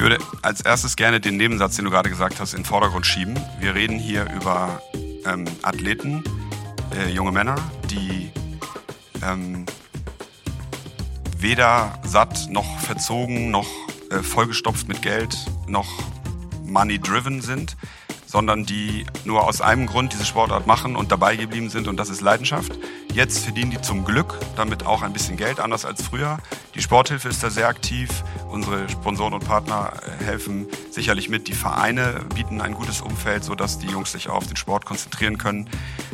Ich würde als erstes gerne den Nebensatz, den du gerade gesagt hast, in den Vordergrund schieben. Wir reden hier über ähm, Athleten, äh, junge Männer, die ähm, weder satt noch verzogen noch äh, vollgestopft mit Geld noch money-driven sind, sondern die nur aus einem Grund diese Sportart machen und dabei geblieben sind und das ist Leidenschaft. Jetzt verdienen die zum Glück damit auch ein bisschen Geld, anders als früher. Die Sporthilfe ist da sehr aktiv. Unsere Sponsoren und Partner äh, helfen sicherlich mit. Die Vereine bieten ein gutes Umfeld, sodass die Jungs sich auf den Sport konzentrieren können.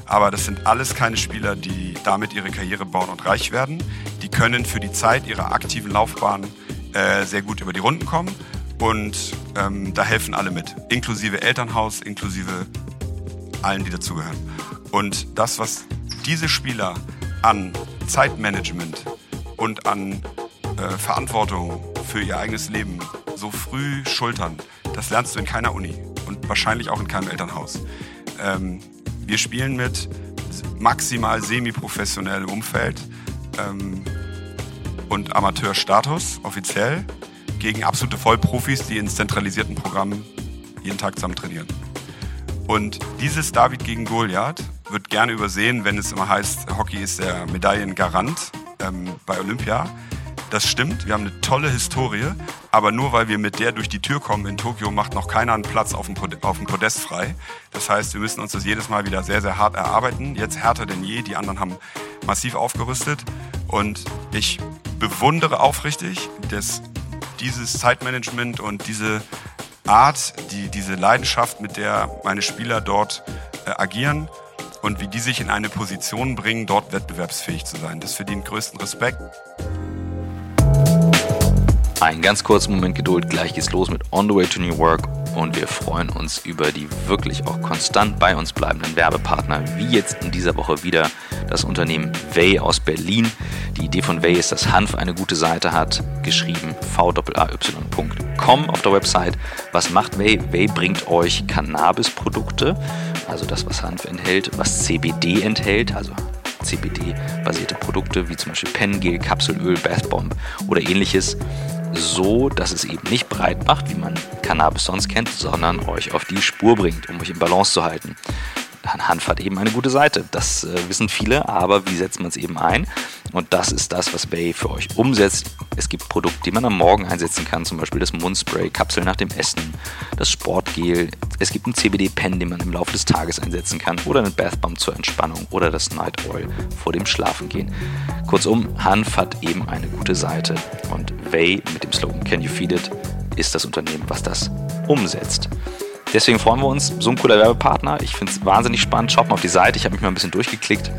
Aber das sind alles keine Spieler, die damit ihre Karriere bauen und reich werden. Die können für die Zeit ihrer aktiven Laufbahn äh, sehr gut über die Runden kommen und ähm, da helfen alle mit, inklusive Elternhaus, inklusive allen, die dazugehören. Und das, was diese Spieler an Zeitmanagement und an äh, Verantwortung für ihr eigenes Leben so früh schultern, das lernst du in keiner Uni und wahrscheinlich auch in keinem Elternhaus. Ähm, wir spielen mit maximal semi-professionellem Umfeld ähm, und Amateurstatus offiziell gegen absolute Vollprofis, die in zentralisierten Programmen jeden Tag zusammen trainieren. Und dieses David gegen Goliath wird gerne übersehen, wenn es immer heißt, Hockey ist der Medaillengarant ähm, bei Olympia. Das stimmt, wir haben eine tolle Historie, aber nur weil wir mit der durch die Tür kommen in Tokio, macht noch keiner einen Platz auf dem, auf dem Podest frei. Das heißt, wir müssen uns das jedes Mal wieder sehr, sehr hart erarbeiten. Jetzt härter denn je, die anderen haben massiv aufgerüstet und ich bewundere aufrichtig das dieses Zeitmanagement und diese Art, die, diese Leidenschaft, mit der meine Spieler dort äh, agieren und wie die sich in eine Position bringen, dort wettbewerbsfähig zu sein. Das verdient größten Respekt. Einen ganz kurzen Moment Geduld, gleich geht's los mit On the Way to New Work und wir freuen uns über die wirklich auch konstant bei uns bleibenden Werbepartner, wie jetzt in dieser Woche wieder das Unternehmen Way aus Berlin. Die Idee von Way ist, dass Hanf eine gute Seite hat, geschrieben vay.com auf der Website. Was macht Way? Way bringt euch Cannabis-Produkte, also das, was Hanf enthält, was CBD enthält, also CBD-basierte Produkte wie zum Beispiel Pengel, Kapselöl, Bathbomb oder ähnliches so, dass es eben nicht breit macht, wie man Cannabis sonst kennt, sondern euch auf die Spur bringt, um euch in Balance zu halten. Hanf hat eben eine gute Seite. Das äh, wissen viele, aber wie setzt man es eben ein? Und das ist das, was Bay für euch umsetzt. Es gibt Produkte, die man am Morgen einsetzen kann, zum Beispiel das Mundspray, Kapsel nach dem Essen, das Sportgel. Es gibt einen CBD-Pen, den man im Laufe des Tages einsetzen kann oder einen Bathbomb zur Entspannung oder das Night Oil vor dem Schlafengehen. Kurzum, Hanf hat eben eine gute Seite und Way mit dem Slogan Can You Feed It ist das Unternehmen, was das umsetzt. Deswegen freuen wir uns. So ein cooler Werbepartner. Ich finde es wahnsinnig spannend. Schaut mal auf die Seite. Ich habe mich mal ein bisschen durchgeklickt.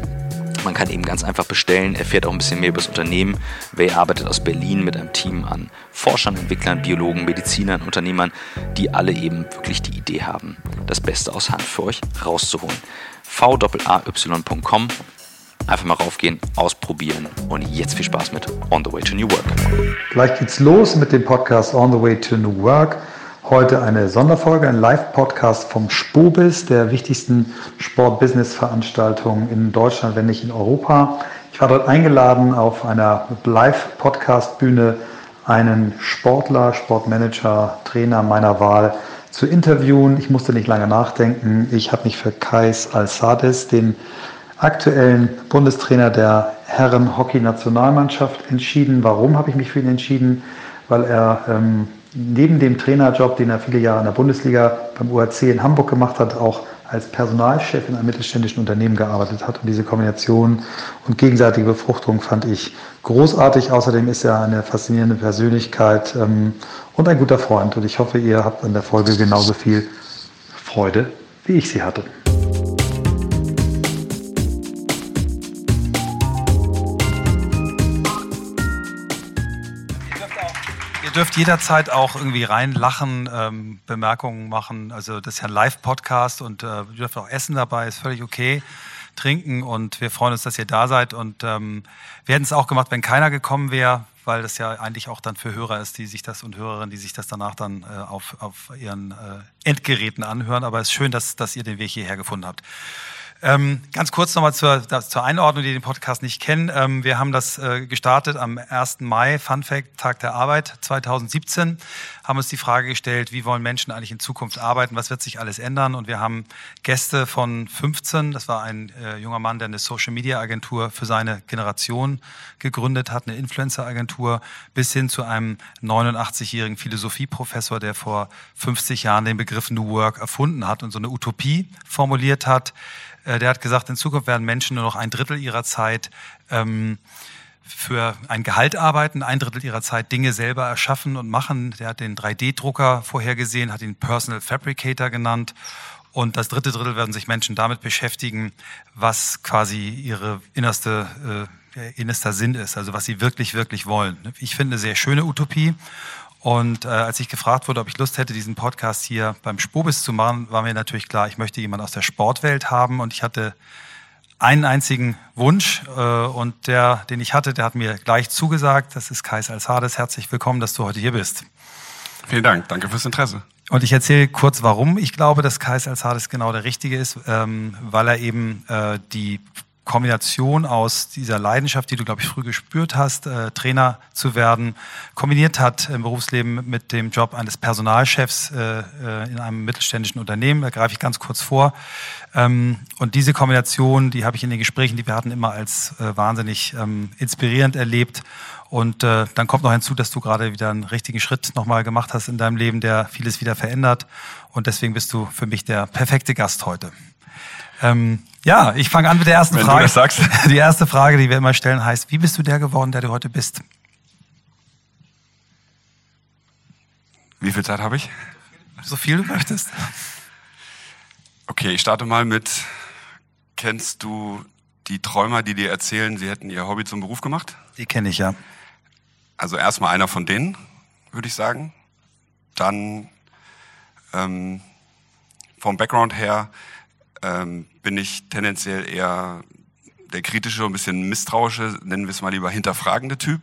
Man kann eben ganz einfach bestellen, erfährt auch ein bisschen mehr über das Unternehmen. Way arbeitet aus Berlin mit einem Team an Forschern, Entwicklern, Biologen, Medizinern, Unternehmern, die alle eben wirklich die Idee haben, das Beste aus Hand für euch rauszuholen. vayy.com Einfach mal raufgehen, ausprobieren und jetzt viel Spaß mit On the Way to New Work. Gleich geht's los mit dem Podcast On the Way to New Work. Heute eine Sonderfolge, ein Live-Podcast vom Spobis, der wichtigsten Sport-Business-Veranstaltung in Deutschland, wenn nicht in Europa. Ich war dort eingeladen, auf einer Live-Podcast-Bühne einen Sportler, Sportmanager, Trainer meiner Wahl zu interviewen. Ich musste nicht lange nachdenken. Ich habe mich für Kais Alsades, den aktuellen Bundestrainer der Herren-Hockey-Nationalmannschaft, entschieden. Warum habe ich mich für ihn entschieden? Weil er ähm, neben dem Trainerjob, den er viele Jahre in der Bundesliga beim UAC in Hamburg gemacht hat, auch als Personalchef in einem mittelständischen Unternehmen gearbeitet hat. Und diese Kombination und gegenseitige Befruchtung fand ich großartig. Außerdem ist er eine faszinierende Persönlichkeit ähm, und ein guter Freund. Und ich hoffe, ihr habt an der Folge genauso viel Freude, wie ich sie hatte. Dürft jederzeit auch irgendwie reinlachen, ähm, Bemerkungen machen. Also das ist ja ein Live-Podcast und äh, ihr dürft auch essen dabei, ist völlig okay. Trinken und wir freuen uns, dass ihr da seid. Und ähm, wir hätten es auch gemacht, wenn keiner gekommen wäre, weil das ja eigentlich auch dann für Hörer ist, die sich das und Hörerinnen, die sich das danach dann äh, auf, auf ihren äh, Endgeräten anhören. Aber es ist schön, dass, dass ihr den Weg hierher gefunden habt. Ähm, ganz kurz nochmal zur, zur Einordnung, die den Podcast nicht kennen. Ähm, wir haben das äh, gestartet am 1. Mai, Fun Fact, Tag der Arbeit 2017, haben uns die Frage gestellt, wie wollen Menschen eigentlich in Zukunft arbeiten, was wird sich alles ändern? Und wir haben Gäste von 15, das war ein äh, junger Mann, der eine Social Media Agentur für seine Generation gegründet hat, eine Influencer Agentur, bis hin zu einem 89-jährigen Philosophieprofessor, der vor 50 Jahren den Begriff New Work erfunden hat und so eine Utopie formuliert hat. Äh, der hat gesagt, in Zukunft werden Menschen nur noch ein Drittel ihrer Zeit ähm, für ein Gehalt arbeiten, ein Drittel ihrer Zeit Dinge selber erschaffen und machen. Der hat den 3D-Drucker vorhergesehen, hat ihn Personal Fabricator genannt. Und das dritte Drittel werden sich Menschen damit beschäftigen, was quasi ihre innerste, äh, innerster Sinn ist, also was sie wirklich, wirklich wollen. Ich finde eine sehr schöne Utopie. Und äh, als ich gefragt wurde, ob ich Lust hätte, diesen Podcast hier beim Spobis zu machen, war mir natürlich klar, ich möchte jemanden aus der Sportwelt haben und ich hatte einen einzigen Wunsch äh, und der, den ich hatte, der hat mir gleich zugesagt. Das ist Kais Alzades. Herzlich willkommen, dass du heute hier bist. Vielen Dank, danke fürs Interesse. Und ich erzähle kurz, warum ich glaube, dass Kais Alzades genau der Richtige ist, ähm, weil er eben äh, die Kombination aus dieser Leidenschaft, die du, glaube ich, früh gespürt hast, äh, Trainer zu werden, kombiniert hat im Berufsleben mit dem Job eines Personalchefs äh, äh, in einem mittelständischen Unternehmen. Da greife ich ganz kurz vor. Ähm, und diese Kombination, die habe ich in den Gesprächen, die wir hatten, immer als äh, wahnsinnig ähm, inspirierend erlebt. Und äh, dann kommt noch hinzu, dass du gerade wieder einen richtigen Schritt nochmal gemacht hast in deinem Leben, der vieles wieder verändert. Und deswegen bist du für mich der perfekte Gast heute. Ähm, ja, ich fange an mit der ersten Wenn Frage. Du das sagst. Die erste Frage, die wir immer stellen, heißt: Wie bist du der geworden, der du heute bist? Wie viel Zeit habe ich? So viel du möchtest. Okay, ich starte mal mit. Kennst du die Träumer, die dir erzählen, sie hätten ihr Hobby zum Beruf gemacht? Die kenne ich ja. Also erstmal einer von denen, würde ich sagen. Dann ähm, vom Background her ähm, bin ich tendenziell eher der kritische, ein bisschen misstrauische, nennen wir es mal lieber hinterfragende Typ.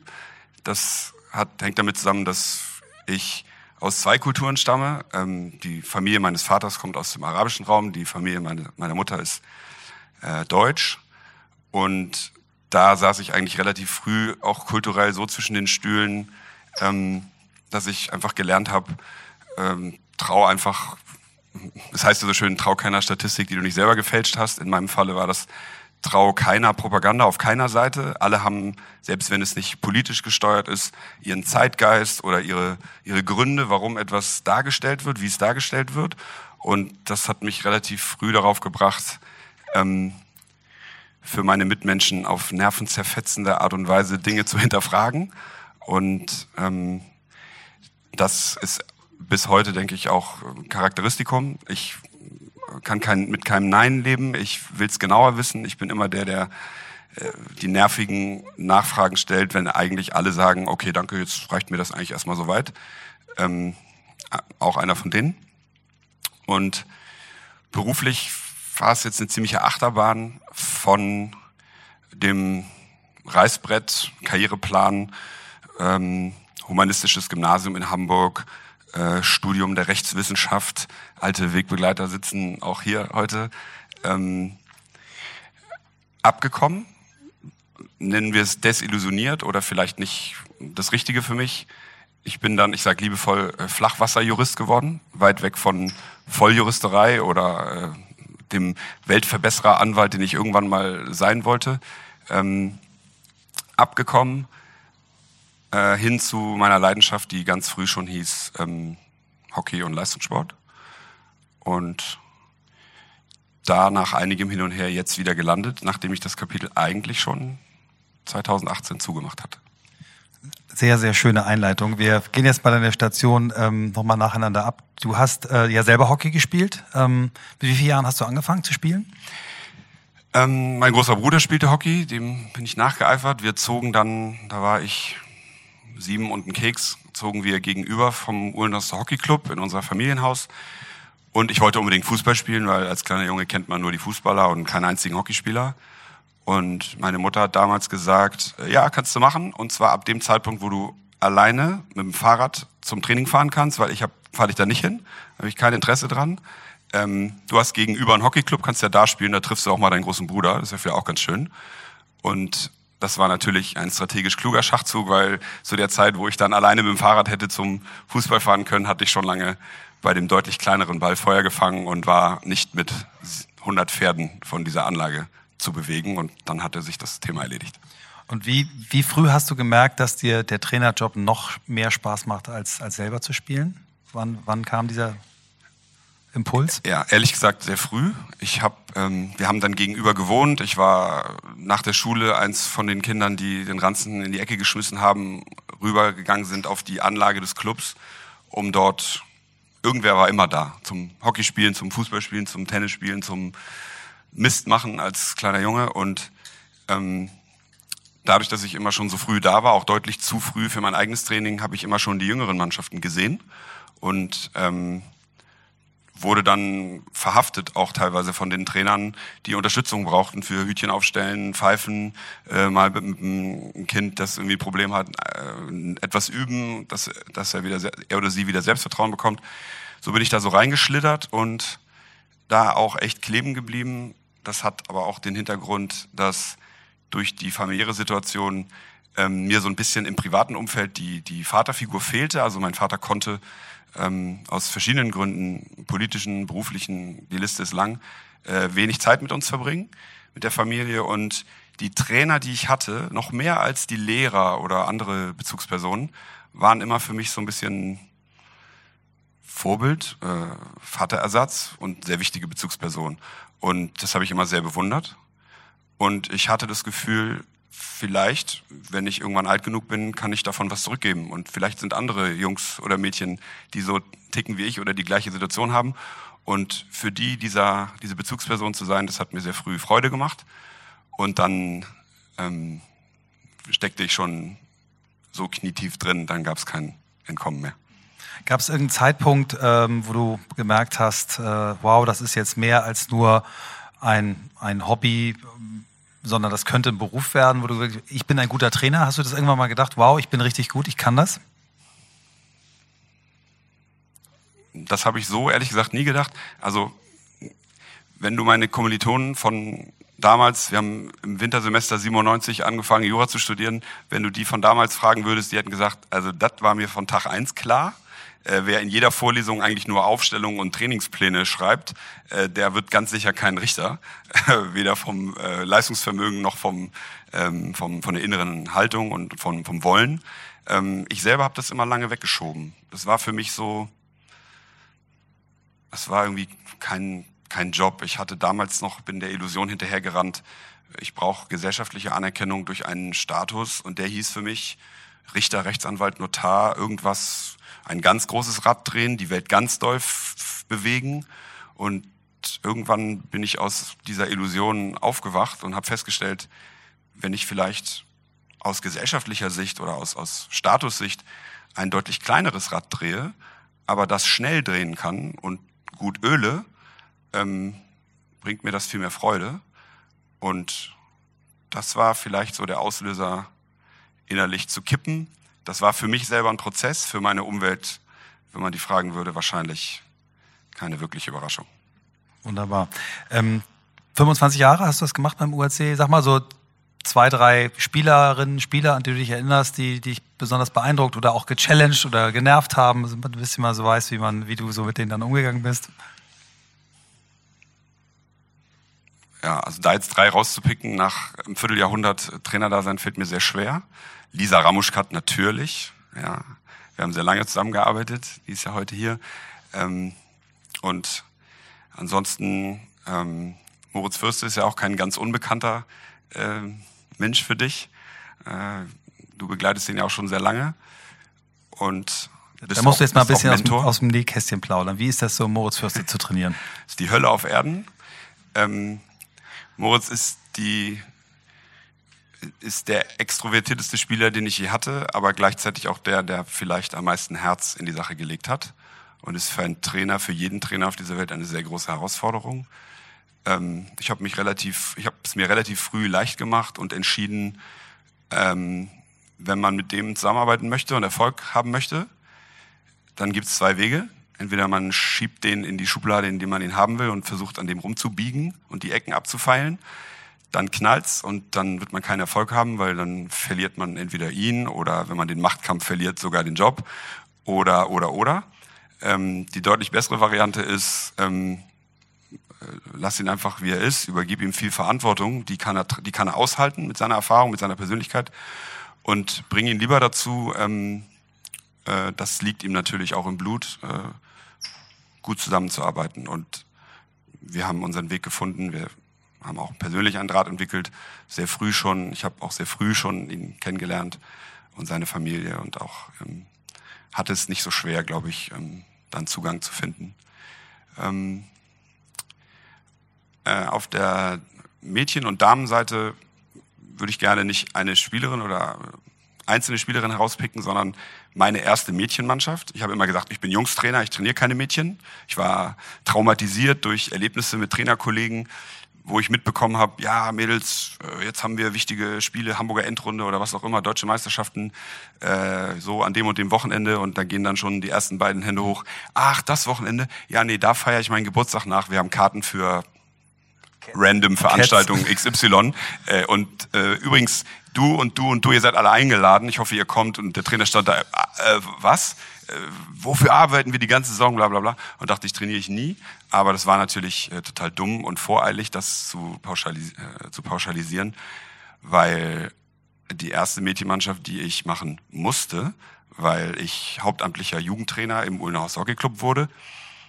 Das hat, hängt damit zusammen, dass ich aus zwei Kulturen stamme. Ähm, die Familie meines Vaters kommt aus dem arabischen Raum, die Familie meine, meiner Mutter ist äh, deutsch. Und da saß ich eigentlich relativ früh auch kulturell so zwischen den Stühlen, ähm, dass ich einfach gelernt habe, ähm, trau einfach das heißt ja so schön, trau keiner Statistik, die du nicht selber gefälscht hast. In meinem Falle war das trau keiner Propaganda auf keiner Seite. Alle haben, selbst wenn es nicht politisch gesteuert ist, ihren Zeitgeist oder ihre, ihre Gründe, warum etwas dargestellt wird, wie es dargestellt wird. Und das hat mich relativ früh darauf gebracht, ähm, für meine Mitmenschen auf nervenzerfetzende Art und Weise Dinge zu hinterfragen. Und ähm, das ist bis heute, denke ich, auch Charakteristikum. Ich kann kein, mit keinem Nein leben. Ich will es genauer wissen. Ich bin immer der, der äh, die nervigen Nachfragen stellt, wenn eigentlich alle sagen, okay, danke, jetzt reicht mir das eigentlich erstmal soweit. Ähm, auch einer von denen. Und beruflich war es jetzt eine ziemliche Achterbahn von dem Reißbrett, Karriereplan, ähm, humanistisches Gymnasium in Hamburg, äh, Studium der Rechtswissenschaft. Alte Wegbegleiter sitzen auch hier heute. Ähm, abgekommen, nennen wir es desillusioniert oder vielleicht nicht das Richtige für mich. Ich bin dann, ich sage liebevoll, äh, Flachwasserjurist geworden, weit weg von Volljuristerei oder äh, dem Weltverbesserer-Anwalt, den ich irgendwann mal sein wollte. Ähm, abgekommen, äh, hin zu meiner Leidenschaft, die ganz früh schon hieß ähm, Hockey und Leistungssport. Und da nach einigem Hin und Her jetzt wieder gelandet, nachdem ich das Kapitel eigentlich schon 2018 zugemacht hatte. Sehr, sehr schöne Einleitung. Wir gehen jetzt bei deiner Station ähm, nochmal nacheinander ab. Du hast äh, ja selber Hockey gespielt. Ähm, mit wie vielen Jahren hast du angefangen zu spielen? Ähm, mein großer Bruder spielte Hockey, dem bin ich nachgeeifert. Wir zogen dann, da war ich sieben und einen Keks zogen wir gegenüber vom Uhlenhorster Hockey Club in unser Familienhaus. Und ich wollte unbedingt Fußball spielen, weil als kleiner Junge kennt man nur die Fußballer und keinen einzigen Hockeyspieler. Und meine Mutter hat damals gesagt, ja, kannst du machen. Und zwar ab dem Zeitpunkt, wo du alleine mit dem Fahrrad zum Training fahren kannst, weil ich hab, fahre dich da nicht hin, habe ich kein Interesse dran. ähm, du hast gegenüber einen Hockeyclub, kannst ja da spielen, da triffst du auch mal deinen großen Bruder, das ist ja auch ganz schön. Und das war natürlich ein strategisch kluger Schachzug, weil zu der Zeit, wo ich dann alleine mit dem Fahrrad hätte zum Fußball fahren können, hatte ich schon lange bei dem deutlich kleineren Ball Feuer gefangen und war nicht mit 100 Pferden von dieser Anlage zu bewegen. Und dann hatte sich das Thema erledigt. Und wie, wie früh hast du gemerkt, dass dir der Trainerjob noch mehr Spaß macht, als, als selber zu spielen? Wann, wann kam dieser Impuls? Ja, ehrlich gesagt sehr früh. Ich hab, ähm, wir haben dann gegenüber gewohnt. Ich war nach der Schule eins von den Kindern, die den Ranzen in die Ecke geschmissen haben, rübergegangen sind auf die Anlage des Clubs, um dort irgendwer war immer da zum Hockeyspielen, zum Fußballspielen, zum Tennisspielen, zum Mist machen als kleiner Junge und ähm, dadurch, dass ich immer schon so früh da war, auch deutlich zu früh für mein eigenes Training, habe ich immer schon die jüngeren Mannschaften gesehen und ähm, wurde dann verhaftet, auch teilweise von den Trainern, die Unterstützung brauchten für Hütchen aufstellen, pfeifen, äh, mal mit einem Kind, das irgendwie ein Problem hat, äh, etwas üben, dass, dass er, wieder, er oder sie wieder Selbstvertrauen bekommt. So bin ich da so reingeschlittert und da auch echt kleben geblieben. Das hat aber auch den Hintergrund, dass durch die familiäre Situation ähm, mir so ein bisschen im privaten Umfeld die, die Vaterfigur fehlte. Also mein Vater konnte ähm, aus verschiedenen Gründen, politischen, beruflichen, die Liste ist lang, äh, wenig Zeit mit uns verbringen, mit der Familie. Und die Trainer, die ich hatte, noch mehr als die Lehrer oder andere Bezugspersonen, waren immer für mich so ein bisschen Vorbild, äh, Vaterersatz und sehr wichtige Bezugsperson. Und das habe ich immer sehr bewundert. Und ich hatte das Gefühl, vielleicht, wenn ich irgendwann alt genug bin, kann ich davon was zurückgeben. Und vielleicht sind andere Jungs oder Mädchen, die so ticken wie ich oder die gleiche Situation haben. Und für die dieser, diese Bezugsperson zu sein, das hat mir sehr früh Freude gemacht. Und dann ähm, steckte ich schon so knietief drin, dann gab es kein Entkommen mehr. Gab es irgendeinen Zeitpunkt, ähm, wo du gemerkt hast, äh, wow, das ist jetzt mehr als nur ein, ein Hobby, sondern das könnte ein Beruf werden, wo du wirklich, ich bin ein guter Trainer. Hast du das irgendwann mal gedacht, wow, ich bin richtig gut, ich kann das? Das habe ich so ehrlich gesagt nie gedacht. Also wenn du meine Kommilitonen von damals, wir haben im Wintersemester 97 angefangen, Jura zu studieren, wenn du die von damals fragen würdest, die hätten gesagt, also das war mir von Tag eins klar äh, wer in jeder Vorlesung eigentlich nur Aufstellungen und Trainingspläne schreibt, äh, der wird ganz sicher kein Richter, weder vom äh, Leistungsvermögen noch vom, ähm, vom, von der inneren Haltung und vom, vom Wollen. Ähm, ich selber habe das immer lange weggeschoben. Das war für mich so, es war irgendwie kein, kein Job. Ich hatte damals noch, bin der Illusion hinterhergerannt, ich brauche gesellschaftliche Anerkennung durch einen Status und der hieß für mich Richter, Rechtsanwalt, Notar, irgendwas ein ganz großes Rad drehen, die Welt ganz doll bewegen. Und irgendwann bin ich aus dieser Illusion aufgewacht und habe festgestellt, wenn ich vielleicht aus gesellschaftlicher Sicht oder aus, aus Statussicht ein deutlich kleineres Rad drehe, aber das schnell drehen kann und gut öle, ähm, bringt mir das viel mehr Freude. Und das war vielleicht so der Auslöser, innerlich zu kippen das war für mich selber ein Prozess, für meine Umwelt, wenn man die fragen würde, wahrscheinlich keine wirkliche Überraschung. Wunderbar. Ähm, 25 Jahre hast du das gemacht beim UAC. Sag mal so zwei, drei Spielerinnen, Spieler, an die du dich erinnerst, die, die dich besonders beeindruckt oder auch gechallenged oder genervt haben, ein bisschen mal so weißt, wie, man, wie du so mit denen dann umgegangen bist. Ja, also da jetzt drei rauszupicken nach einem Vierteljahrhundert Trainer da sein, fällt mir sehr schwer. Lisa Ramuschkat natürlich. Ja, wir haben sehr lange zusammengearbeitet. Die ist ja heute hier. Ähm, und ansonsten, ähm, Moritz Fürste ist ja auch kein ganz unbekannter äh, Mensch für dich. Äh, du begleitest ihn ja auch schon sehr lange. Und da musst auch, du jetzt mal ein bisschen aus dem, aus dem Nähkästchen plaudern. Wie ist das so, Moritz Fürste zu trainieren? Das ist die Hölle auf Erden. Ähm, Moritz ist die ist der extrovertierteste Spieler, den ich je hatte, aber gleichzeitig auch der, der vielleicht am meisten Herz in die Sache gelegt hat. Und ist für einen Trainer, für jeden Trainer auf dieser Welt eine sehr große Herausforderung. Ähm, ich habe mich relativ, ich habe es mir relativ früh leicht gemacht und entschieden, ähm, wenn man mit dem zusammenarbeiten möchte und Erfolg haben möchte, dann gibt es zwei Wege. Entweder man schiebt den in die Schublade, in die man ihn haben will und versucht an dem rumzubiegen und die Ecken abzufeilen. Dann knallt's und dann wird man keinen Erfolg haben, weil dann verliert man entweder ihn oder wenn man den Machtkampf verliert, sogar den Job oder, oder, oder. Ähm, die deutlich bessere Variante ist, ähm, äh, lass ihn einfach wie er ist, übergib ihm viel Verantwortung, die kann er, die kann er aushalten mit seiner Erfahrung, mit seiner Persönlichkeit und bring ihn lieber dazu, ähm, äh, das liegt ihm natürlich auch im Blut, äh, gut zusammenzuarbeiten. Und wir haben unseren Weg gefunden. Wir haben auch persönlich einen Draht entwickelt, sehr früh schon. Ich habe auch sehr früh schon ihn kennengelernt und seine Familie und auch ähm, hatte es nicht so schwer, glaube ich, ähm, dann Zugang zu finden. Ähm, äh, auf der Mädchen- und Damenseite würde ich gerne nicht eine Spielerin oder einzelne Spielerin herauspicken, sondern meine erste Mädchenmannschaft. Ich habe immer gesagt, ich bin Jungstrainer, ich trainiere keine Mädchen. Ich war traumatisiert durch Erlebnisse mit Trainerkollegen, wo ich mitbekommen habe, ja, Mädels, äh, jetzt haben wir wichtige Spiele, Hamburger Endrunde oder was auch immer, deutsche Meisterschaften, äh, so an dem und dem Wochenende und da gehen dann schon die ersten beiden Hände hoch. Ach, das Wochenende? Ja, nee, da feiere ich meinen Geburtstag nach. Wir haben Karten für random Veranstaltung XY. Äh, und äh, übrigens, du und du und du, ihr seid alle eingeladen. Ich hoffe, ihr kommt. Und der Trainer stand da, äh, was? Äh, wofür arbeiten wir die ganze Saison, bla bla bla. Und dachte, ich trainiere ich nie. Aber das war natürlich äh, total dumm und voreilig, das zu, pauschalis äh, zu pauschalisieren, weil die erste Mädchenmannschaft, die ich machen musste, weil ich hauptamtlicher Jugendtrainer im Ulnerhaus Hockey Club wurde,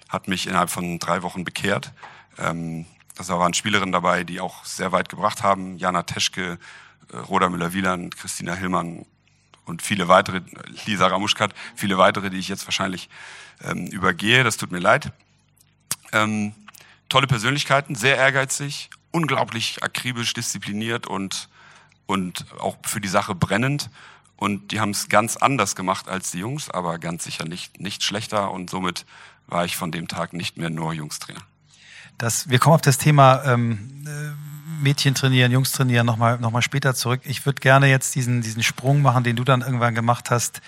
hat mich innerhalb von drei Wochen bekehrt. Ähm, da waren Spielerinnen dabei, die auch sehr weit gebracht haben. Jana Teschke, äh, Roda Müller-Wieland, Christina Hillmann und viele weitere, Lisa Ramuschkat, viele weitere, die ich jetzt wahrscheinlich ähm, übergehe. Das tut mir leid. Ähm, tolle Persönlichkeiten, sehr ehrgeizig, unglaublich akribisch, diszipliniert und, und auch für die Sache brennend. Und die haben es ganz anders gemacht als die Jungs, aber ganz sicher nicht, nicht schlechter. Und somit war ich von dem Tag nicht mehr nur Jungstrainer. Das, wir kommen auf das Thema ähm, äh, Mädchen trainieren, Jungs trainieren nochmal noch mal später zurück. Ich würde gerne jetzt diesen, diesen Sprung machen, den du dann irgendwann gemacht hast.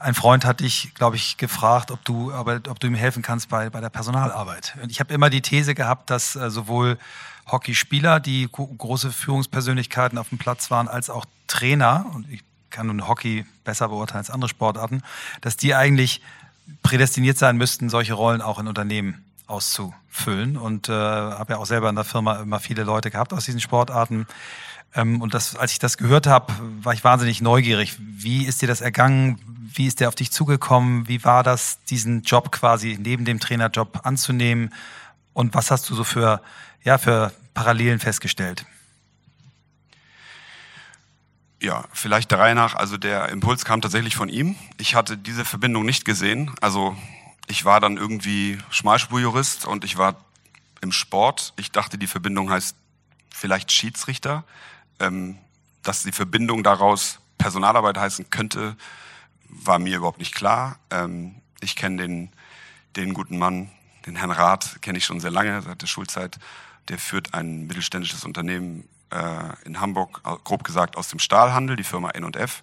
Ein Freund hat dich, glaube ich, gefragt, ob du, aber, ob du ihm helfen kannst bei, bei der Personalarbeit. Und ich habe immer die These gehabt, dass äh, sowohl Hockeyspieler, die große Führungspersönlichkeiten auf dem Platz waren, als auch Trainer, und ich kann nun Hockey besser beurteilen als andere Sportarten, dass die eigentlich prädestiniert sein müssten, solche Rollen auch in Unternehmen auszufüllen und äh, habe ja auch selber in der Firma immer viele Leute gehabt aus diesen Sportarten. Ähm, und das, als ich das gehört habe, war ich wahnsinnig neugierig. Wie ist dir das ergangen? Wie ist der auf dich zugekommen? Wie war das, diesen Job quasi neben dem Trainerjob anzunehmen? Und was hast du so für, ja, für Parallelen festgestellt? Ja, vielleicht der Reihe nach. Also der Impuls kam tatsächlich von ihm. Ich hatte diese Verbindung nicht gesehen. Also ich war dann irgendwie Schmalspurjurist und ich war im Sport. Ich dachte, die Verbindung heißt vielleicht Schiedsrichter. Ähm, dass die Verbindung daraus Personalarbeit heißen könnte, war mir überhaupt nicht klar. Ähm, ich kenne den, den guten Mann, den Herrn Rath, kenne ich schon sehr lange, seit der Schulzeit. Der führt ein mittelständisches Unternehmen äh, in Hamburg, grob gesagt aus dem Stahlhandel, die Firma N&F.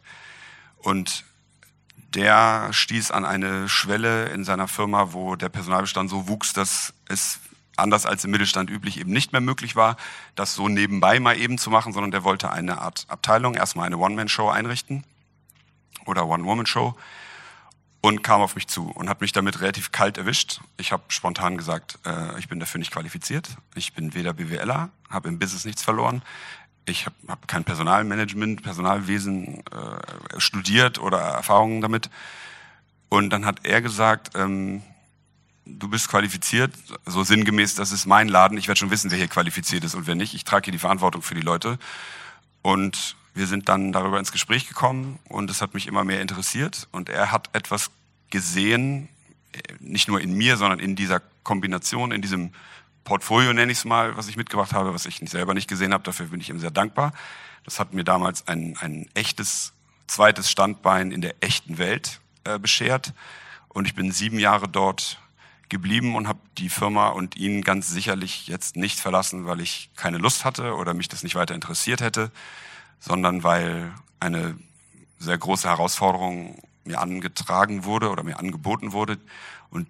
Und der stieß an eine Schwelle in seiner Firma, wo der Personalbestand so wuchs, dass es anders als im Mittelstand üblich eben nicht mehr möglich war, das so nebenbei mal eben zu machen, sondern der wollte eine Art Abteilung, erstmal eine One-Man-Show einrichten oder One-Woman-Show und kam auf mich zu und hat mich damit relativ kalt erwischt. Ich habe spontan gesagt, äh, ich bin dafür nicht qualifiziert. Ich bin weder BWLer, habe im Business nichts verloren ich habe hab kein Personalmanagement, Personalwesen äh, studiert oder Erfahrungen damit. Und dann hat er gesagt, ähm, du bist qualifiziert, so sinngemäß, das ist mein Laden, ich werde schon wissen, wer hier qualifiziert ist und wer nicht. Ich trage hier die Verantwortung für die Leute. Und wir sind dann darüber ins Gespräch gekommen und es hat mich immer mehr interessiert. Und er hat etwas gesehen, nicht nur in mir, sondern in dieser Kombination, in diesem Portfolio nenne ich es mal, was ich mitgebracht habe, was ich selber nicht gesehen habe. Dafür bin ich ihm sehr dankbar. Das hat mir damals ein, ein echtes zweites Standbein in der echten Welt äh, beschert. Und ich bin sieben Jahre dort geblieben und habe die Firma und ihn ganz sicherlich jetzt nicht verlassen, weil ich keine Lust hatte oder mich das nicht weiter interessiert hätte, sondern weil eine sehr große Herausforderung mir angetragen wurde oder mir angeboten wurde und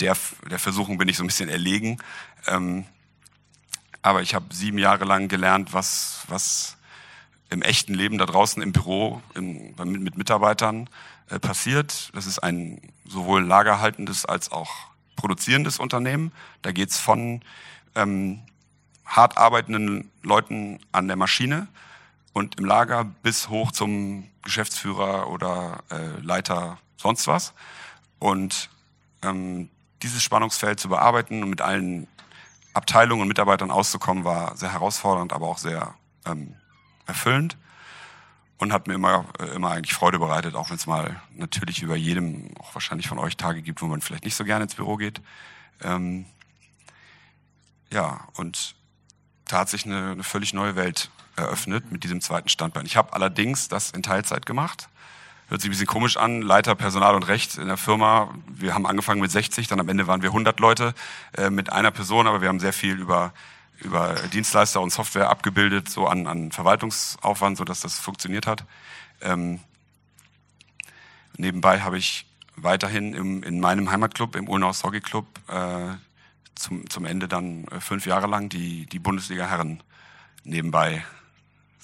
der, der Versuchung bin ich so ein bisschen erlegen. Ähm, aber ich habe sieben Jahre lang gelernt, was, was im echten Leben da draußen im Büro im, mit Mitarbeitern äh, passiert. Das ist ein sowohl lagerhaltendes als auch produzierendes Unternehmen. Da geht's von ähm, hart arbeitenden Leuten an der Maschine und im Lager bis hoch zum Geschäftsführer oder äh, Leiter sonst was. Und ähm, dieses Spannungsfeld zu bearbeiten und mit allen Abteilungen und Mitarbeitern auszukommen, war sehr herausfordernd, aber auch sehr ähm, erfüllend und hat mir immer, immer eigentlich Freude bereitet, auch wenn es mal natürlich über jedem, auch wahrscheinlich von euch Tage gibt, wo man vielleicht nicht so gerne ins Büro geht. Ähm, ja, und da hat sich eine, eine völlig neue Welt eröffnet mit diesem zweiten Standbein. Ich habe allerdings das in Teilzeit gemacht. Hört sich ein bisschen komisch an, Leiter Personal und Recht in der Firma. Wir haben angefangen mit 60, dann am Ende waren wir 100 Leute äh, mit einer Person, aber wir haben sehr viel über über Dienstleister und Software abgebildet, so an, an Verwaltungsaufwand, so dass das funktioniert hat. Ähm, nebenbei habe ich weiterhin im, in meinem Heimatclub, im Ulnaus Hockey Club, äh, zum, zum Ende dann äh, fünf Jahre lang die, die Bundesliga-Herren nebenbei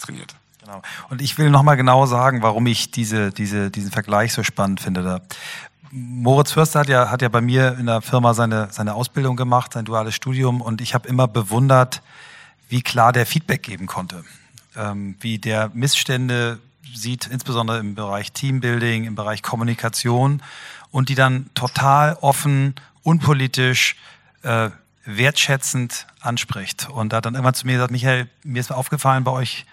trainiert. Genau. Und ich will nochmal genau sagen, warum ich diese, diese, diesen Vergleich so spannend finde. Da. Moritz Förster hat ja, hat ja bei mir in der Firma seine, seine Ausbildung gemacht, sein duales Studium. Und ich habe immer bewundert, wie klar der Feedback geben konnte, ähm, wie der Missstände sieht, insbesondere im Bereich Teambuilding, im Bereich Kommunikation. Und die dann total offen, unpolitisch, äh, wertschätzend anspricht. Und da hat dann irgendwann zu mir gesagt, Michael, mir ist aufgefallen bei euch,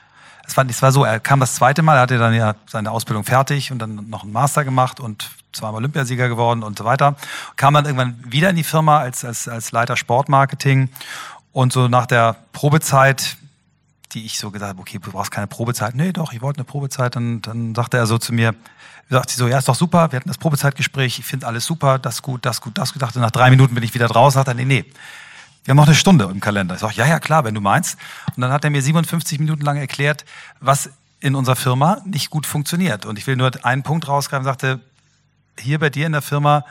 es war, war so, er kam das zweite Mal, er hatte dann ja seine Ausbildung fertig und dann noch einen Master gemacht und zweimal Olympiasieger geworden und so weiter. Kam dann irgendwann wieder in die Firma als, als, als Leiter Sportmarketing und so nach der Probezeit, die ich so gesagt habe, okay, du brauchst keine Probezeit. Nee, doch, ich wollte eine Probezeit. Und dann sagte er so zu mir, sagt sie so, ja, ist doch super, wir hatten das Probezeitgespräch, ich finde alles super, das gut, das gut, das gut. Dachte, nach drei Minuten bin ich wieder draußen, sagt er, nee, nee, wir haben noch eine Stunde im Kalender. Ich sage, ja, ja, klar, wenn du meinst. Und dann hat er mir 57 Minuten lang erklärt, was in unserer Firma nicht gut funktioniert. Und ich will nur einen Punkt rausgreifen, sagte, hier bei dir in der Firma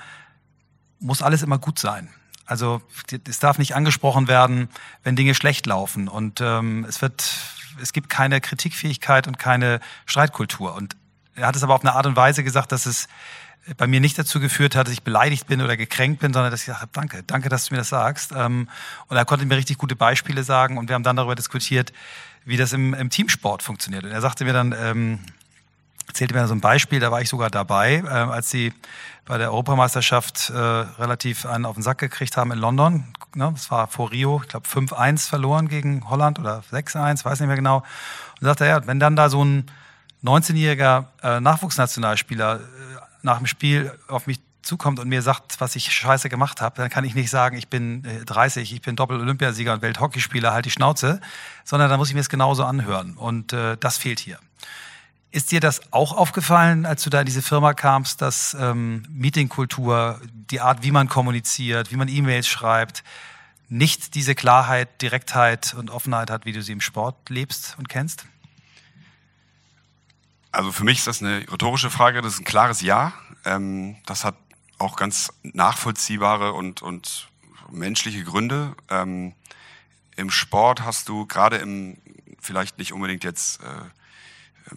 muss alles immer gut sein. Also es darf nicht angesprochen werden, wenn Dinge schlecht laufen. Und ähm, es wird, es gibt keine Kritikfähigkeit und keine Streitkultur. Und er hat es aber auf eine Art und Weise gesagt, dass es bei mir nicht dazu geführt hat, dass ich beleidigt bin oder gekränkt bin, sondern dass ich gesagt habe, danke, danke, dass du mir das sagst. Ähm, und er konnte mir richtig gute Beispiele sagen und wir haben dann darüber diskutiert, wie das im, im Teamsport funktioniert. Und er sagte mir dann, ähm, erzählte mir so ein Beispiel, da war ich sogar dabei, äh, als sie bei der Europameisterschaft äh, relativ einen auf den Sack gekriegt haben in London. Ne? Das war vor Rio, ich glaube 5-1 verloren gegen Holland oder 6-1, weiß nicht mehr genau. Und sagte er, ja, wenn dann da so ein 19-jähriger äh, Nachwuchsnationalspieler äh, nach dem Spiel auf mich zukommt und mir sagt, was ich scheiße gemacht habe, dann kann ich nicht sagen, ich bin 30, äh, ich bin Doppel-Olympiasieger und Welthockeyspieler, halt die Schnauze, sondern da muss ich mir es genauso anhören. Und äh, das fehlt hier. Ist dir das auch aufgefallen, als du da in diese Firma kamst, dass ähm, Meetingkultur, die Art, wie man kommuniziert, wie man E-Mails schreibt, nicht diese Klarheit, Direktheit und Offenheit hat, wie du sie im Sport lebst und kennst? Also für mich ist das eine rhetorische Frage, das ist ein klares Ja. Ähm, das hat auch ganz nachvollziehbare und, und menschliche Gründe. Ähm, Im Sport hast du gerade im, vielleicht nicht unbedingt jetzt äh,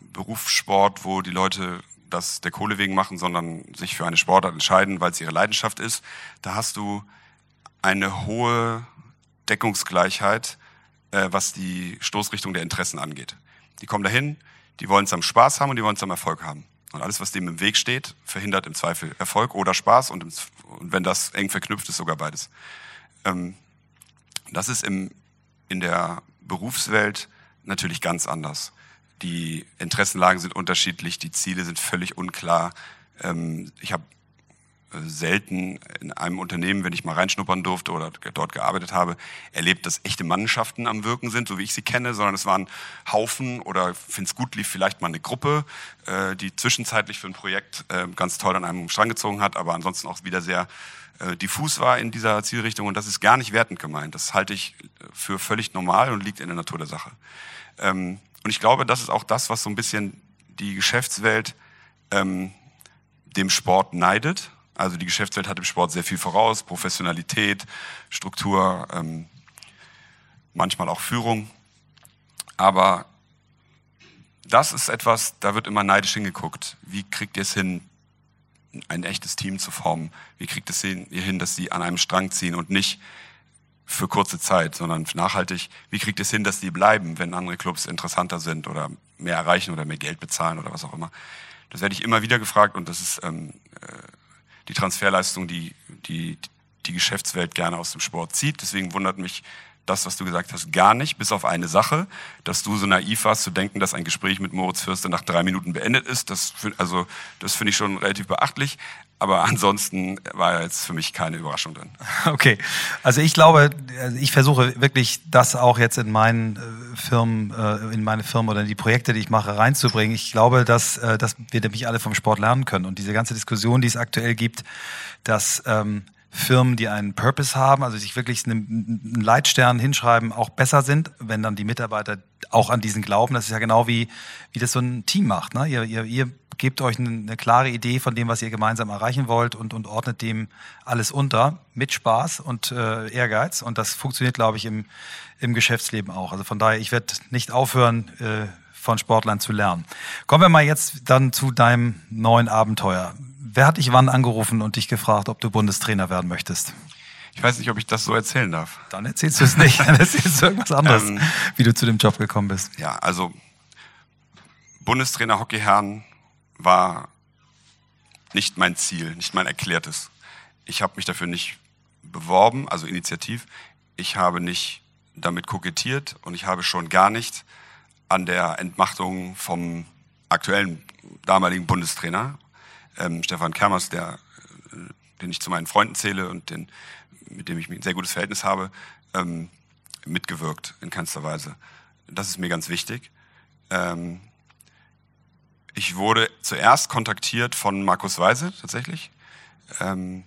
Berufssport, wo die Leute das der Kohle wegen machen, sondern sich für eine Sportart entscheiden, weil es ihre Leidenschaft ist, da hast du eine hohe Deckungsgleichheit, äh, was die Stoßrichtung der Interessen angeht. Die kommen dahin, die wollen es am Spaß haben und die wollen es am Erfolg haben. Und alles, was dem im Weg steht, verhindert im Zweifel Erfolg oder Spaß und, im, und wenn das eng verknüpft ist, sogar beides. Ähm, das ist im, in der Berufswelt natürlich ganz anders. Die Interessenlagen sind unterschiedlich, die Ziele sind völlig unklar. Ähm, ich habe selten in einem Unternehmen, wenn ich mal reinschnuppern durfte oder dort gearbeitet habe, erlebt, dass echte Mannschaften am Wirken sind, so wie ich sie kenne, sondern es waren Haufen oder finde es gut lief vielleicht mal eine Gruppe, äh, die zwischenzeitlich für ein Projekt äh, ganz toll an einem Strang gezogen hat, aber ansonsten auch wieder sehr äh, diffus war in dieser Zielrichtung und das ist gar nicht wertend gemeint. Das halte ich für völlig normal und liegt in der Natur der Sache. Ähm, und ich glaube, das ist auch das, was so ein bisschen die Geschäftswelt ähm, dem Sport neidet Also die Geschäftswelt hat im Sport sehr viel voraus, Professionalität, Struktur, ähm, manchmal auch Führung. Aber das ist etwas, da wird immer neidisch hingeguckt. Wie kriegt ihr es hin, ein echtes Team zu formen? Wie kriegt es ihr hin, dass sie an einem Strang ziehen und nicht für kurze Zeit, sondern nachhaltig? Wie kriegt es hin, dass die bleiben, wenn andere Clubs interessanter sind oder mehr erreichen oder mehr Geld bezahlen oder was auch immer? Das werde ich immer wieder gefragt und das ist ähm, äh, die Transferleistung, die, die die Geschäftswelt gerne aus dem Sport zieht. Deswegen wundert mich das, was du gesagt hast, gar nicht, bis auf eine Sache, dass du so naiv warst zu denken, dass ein Gespräch mit Moritz Fürste nach drei Minuten beendet ist. Das, also, das finde ich schon relativ beachtlich. Aber ansonsten war jetzt für mich keine Überraschung drin. Okay, also ich glaube, also ich versuche wirklich das auch jetzt in meinen äh, Firmen, äh, in meine Firmen oder in die Projekte, die ich mache, reinzubringen. Ich glaube, dass, äh, dass wir nämlich alle vom Sport lernen können. Und diese ganze Diskussion, die es aktuell gibt, dass ähm, Firmen, die einen Purpose haben, also sich wirklich einen, Leitstern hinschreiben, auch besser sind, wenn dann die Mitarbeiter auch an diesen glauben. Das ist ja genau wie, wie das so ein Team macht. Ne? Ihr, ihr, ihr gebt euch eine, klare Idee von dem, was ihr gemeinsam erreichen wollt und, und ordnet dem alles unter mit Spaß und äh, Ehrgeiz. Und das funktioniert, glaube ich, im, im Geschäftsleben auch. Also von daher, ich werde nicht aufhören, äh, von Sportlern zu lernen. Kommen wir mal jetzt dann zu deinem neuen Abenteuer. Wer hat dich wann angerufen und dich gefragt, ob du Bundestrainer werden möchtest? Ich weiß nicht, ob ich das so erzählen darf. Dann erzählst du es nicht. Dann erzählst du irgendwas anderes, ähm, wie du zu dem Job gekommen bist. Ja, also Bundestrainer Hockeyherren war nicht mein Ziel, nicht mein erklärtes. Ich habe mich dafür nicht beworben, also initiativ. Ich habe nicht damit kokettiert und ich habe schon gar nicht an der Entmachtung vom aktuellen damaligen Bundestrainer ähm, Stefan Kermers, der, äh, den ich zu meinen Freunden zähle und den, mit dem ich ein sehr gutes Verhältnis habe, ähm, mitgewirkt in keinster Weise. Das ist mir ganz wichtig. Ähm, ich wurde zuerst kontaktiert von Markus Weise tatsächlich, ähm,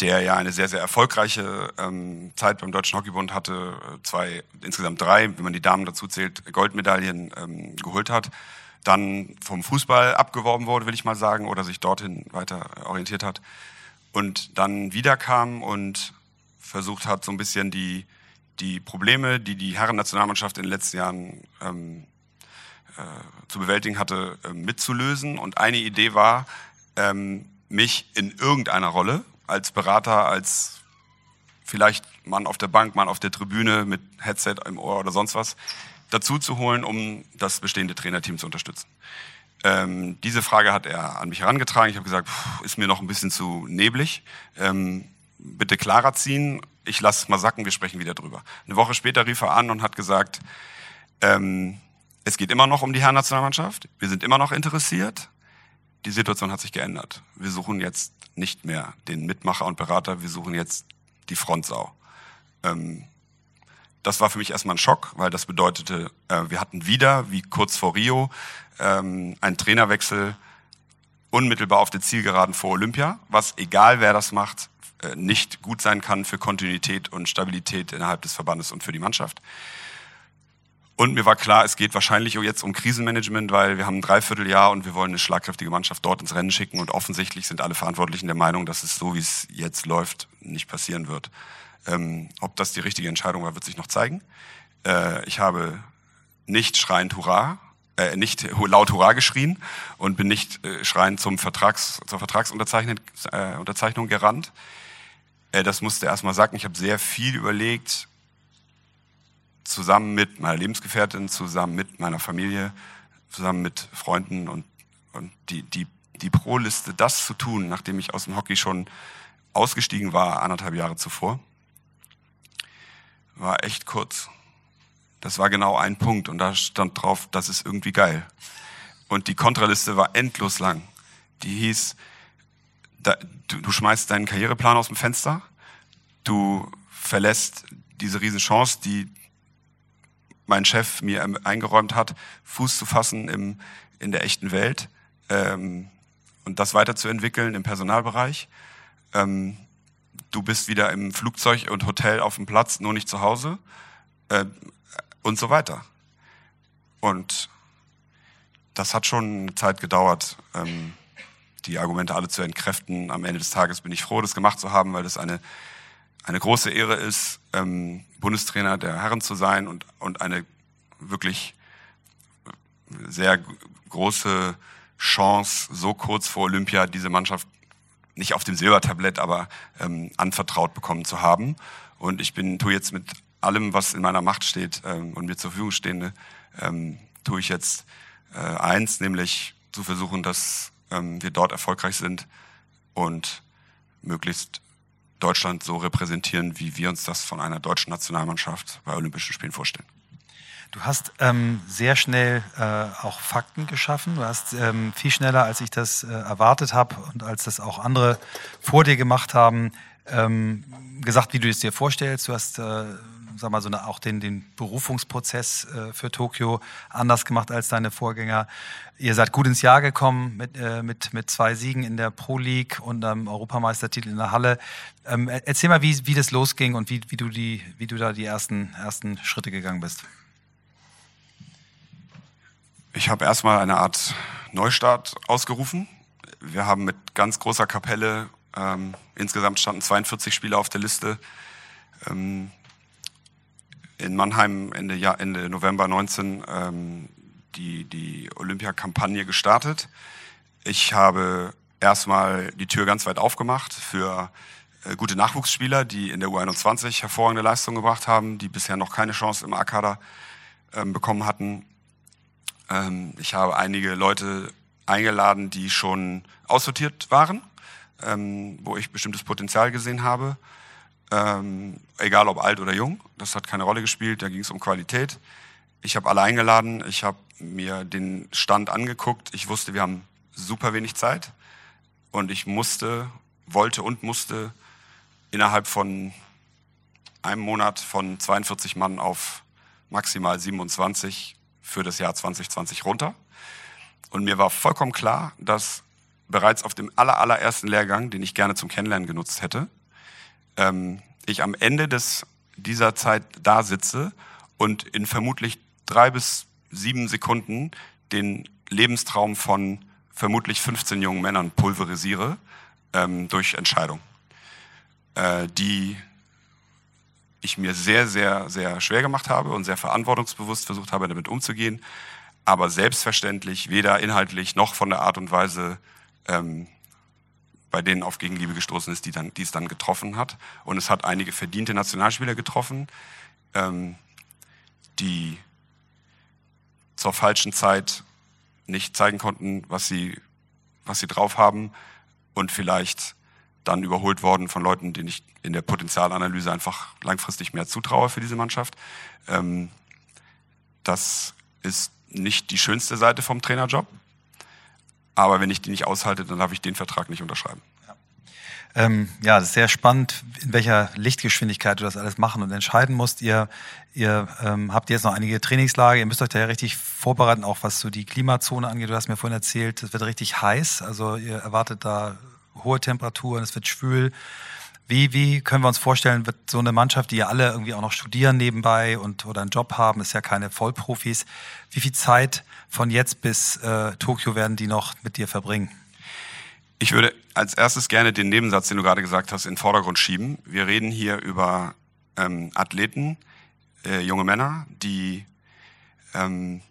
der ja eine sehr, sehr erfolgreiche ähm, Zeit beim Deutschen Hockeybund hatte, zwei, insgesamt drei, wenn man die Damen dazu zählt, Goldmedaillen ähm, geholt hat dann vom Fußball abgeworben wurde, will ich mal sagen, oder sich dorthin weiter orientiert hat und dann wiederkam und versucht hat, so ein bisschen die, die Probleme, die die Herren-Nationalmannschaft in den letzten Jahren ähm, äh, zu bewältigen hatte, äh, mitzulösen. Und eine Idee war, ähm, mich in irgendeiner Rolle als Berater, als vielleicht Mann auf der Bank, Mann auf der Tribüne mit Headset im Ohr oder sonst was, dazu zu holen, um das bestehende Trainerteam zu unterstützen. Ähm, diese Frage hat er an mich herangetragen. Ich habe gesagt, pff, ist mir noch ein bisschen zu neblig. Ähm, bitte klarer ziehen. Ich lasse es mal sacken, wir sprechen wieder drüber. Eine Woche später rief er an und hat gesagt, ähm, es geht immer noch um die Herrennationalmannschaft. Wir sind immer noch interessiert. Die Situation hat sich geändert. Wir suchen jetzt nicht mehr den Mitmacher und Berater, wir suchen jetzt die Frontsau. Ähm, das war für mich erstmal ein Schock, weil das bedeutete, äh, wir hatten wieder, wie kurz vor Rio, ähm, einen Trainerwechsel unmittelbar auf der Zielgeraden vor Olympia, was egal wer das macht, äh, nicht gut sein kann für Kontinuität und Stabilität innerhalb des Verbandes und für die Mannschaft. Und mir war klar, es geht wahrscheinlich jetzt um Krisenmanagement, weil wir haben ein Dreivierteljahr und wir wollen eine schlagkräftige Mannschaft dort ins Rennen schicken und offensichtlich sind alle Verantwortlichen der Meinung, dass es so, wie es jetzt läuft, nicht passieren wird. Ähm, ob das die richtige Entscheidung war, wird sich noch zeigen. Äh, ich habe nicht schreiend Hurra, äh, nicht laut Hurra geschrien und bin nicht äh, schreiend zum Vertrags, zur Vertragsunterzeichnung äh, gerannt. Äh, das musste erstmal sagen. Ich habe sehr viel überlegt, zusammen mit meiner Lebensgefährtin, zusammen mit meiner Familie, zusammen mit Freunden und, und die, die, die Pro-Liste, das zu tun, nachdem ich aus dem Hockey schon ausgestiegen war, anderthalb Jahre zuvor war echt kurz. Das war genau ein Punkt und da stand drauf, das ist irgendwie geil. Und die Kontraliste war endlos lang. Die hieß, da, du, du schmeißt deinen Karriereplan aus dem Fenster, du verlässt diese Riesenchance, die mein Chef mir eingeräumt hat, Fuß zu fassen im, in der echten Welt ähm, und das weiterzuentwickeln im Personalbereich. Ähm, du bist wieder im Flugzeug und Hotel auf dem Platz, nur nicht zu Hause äh, und so weiter. Und das hat schon eine Zeit gedauert, ähm, die Argumente alle zu entkräften. Am Ende des Tages bin ich froh, das gemacht zu haben, weil das eine, eine große Ehre ist, ähm, Bundestrainer der Herren zu sein und, und eine wirklich sehr große Chance, so kurz vor Olympia diese Mannschaft nicht auf dem Silbertablett, aber ähm, anvertraut bekommen zu haben. Und ich bin, tue jetzt mit allem, was in meiner Macht steht ähm, und mir zur Verfügung stehende, ähm, tue ich jetzt äh, eins, nämlich zu versuchen, dass ähm, wir dort erfolgreich sind und möglichst Deutschland so repräsentieren, wie wir uns das von einer deutschen Nationalmannschaft bei Olympischen Spielen vorstellen. Du hast ähm, sehr schnell äh, auch Fakten geschaffen. Du hast ähm, viel schneller, als ich das äh, erwartet habe und als das auch andere vor dir gemacht haben, ähm, gesagt, wie du es dir vorstellst. Du hast äh, sag mal, so eine, auch den, den Berufungsprozess äh, für Tokio anders gemacht als deine Vorgänger. Ihr seid gut ins Jahr gekommen mit, äh, mit, mit zwei Siegen in der Pro League und einem Europameistertitel in der Halle. Ähm, erzähl mal, wie, wie das losging und wie, wie, du die, wie du da die ersten, ersten Schritte gegangen bist. Ich habe erstmal eine Art Neustart ausgerufen. Wir haben mit ganz großer Kapelle, ähm, insgesamt standen 42 Spieler auf der Liste, ähm, in Mannheim Ende, Jahr, Ende November 19 ähm, die, die Olympiakampagne gestartet. Ich habe erstmal die Tür ganz weit aufgemacht für äh, gute Nachwuchsspieler, die in der U21 hervorragende Leistungen gebracht haben, die bisher noch keine Chance im A-Kader ähm, bekommen hatten. Ähm, ich habe einige Leute eingeladen, die schon aussortiert waren, ähm, wo ich bestimmtes Potenzial gesehen habe. Ähm, egal ob alt oder jung, das hat keine Rolle gespielt, da ging es um Qualität. Ich habe alle eingeladen, ich habe mir den Stand angeguckt, ich wusste, wir haben super wenig Zeit und ich musste, wollte und musste innerhalb von einem Monat von 42 Mann auf maximal 27 für das Jahr 2020 runter. Und mir war vollkommen klar, dass bereits auf dem allerersten Lehrgang, den ich gerne zum Kennenlernen genutzt hätte, ähm, ich am Ende des, dieser Zeit da sitze und in vermutlich drei bis sieben Sekunden den Lebenstraum von vermutlich 15 jungen Männern pulverisiere ähm, durch Entscheidung, äh, die ich mir sehr, sehr, sehr schwer gemacht habe und sehr verantwortungsbewusst versucht habe, damit umzugehen, aber selbstverständlich weder inhaltlich noch von der Art und Weise ähm, bei denen auf Gegenliebe gestoßen ist, die, dann, die es dann getroffen hat. Und es hat einige verdiente Nationalspieler getroffen, ähm, die zur falschen Zeit nicht zeigen konnten, was sie, was sie drauf haben und vielleicht dann überholt worden von Leuten, denen ich in der Potenzialanalyse einfach langfristig mehr zutraue für diese Mannschaft. Ähm, das ist nicht die schönste Seite vom Trainerjob. Aber wenn ich die nicht aushalte, dann darf ich den Vertrag nicht unterschreiben. Ja, ähm, ja das ist sehr spannend, in welcher Lichtgeschwindigkeit du das alles machen und entscheiden musst. Ihr, ihr ähm, habt jetzt noch einige Trainingslager, ihr müsst euch da ja richtig vorbereiten, auch was so die Klimazone angeht. Du hast mir vorhin erzählt, es wird richtig heiß. Also ihr erwartet da hohe Temperaturen, es wird schwül. Wie, wie können wir uns vorstellen, wird so eine Mannschaft, die ja alle irgendwie auch noch studieren nebenbei und oder einen Job haben, ist ja keine Vollprofis. Wie viel Zeit von jetzt bis äh, Tokio werden die noch mit dir verbringen? Ich würde als erstes gerne den Nebensatz, den du gerade gesagt hast, in den Vordergrund schieben. Wir reden hier über ähm, Athleten, äh, junge Männer, die ähm,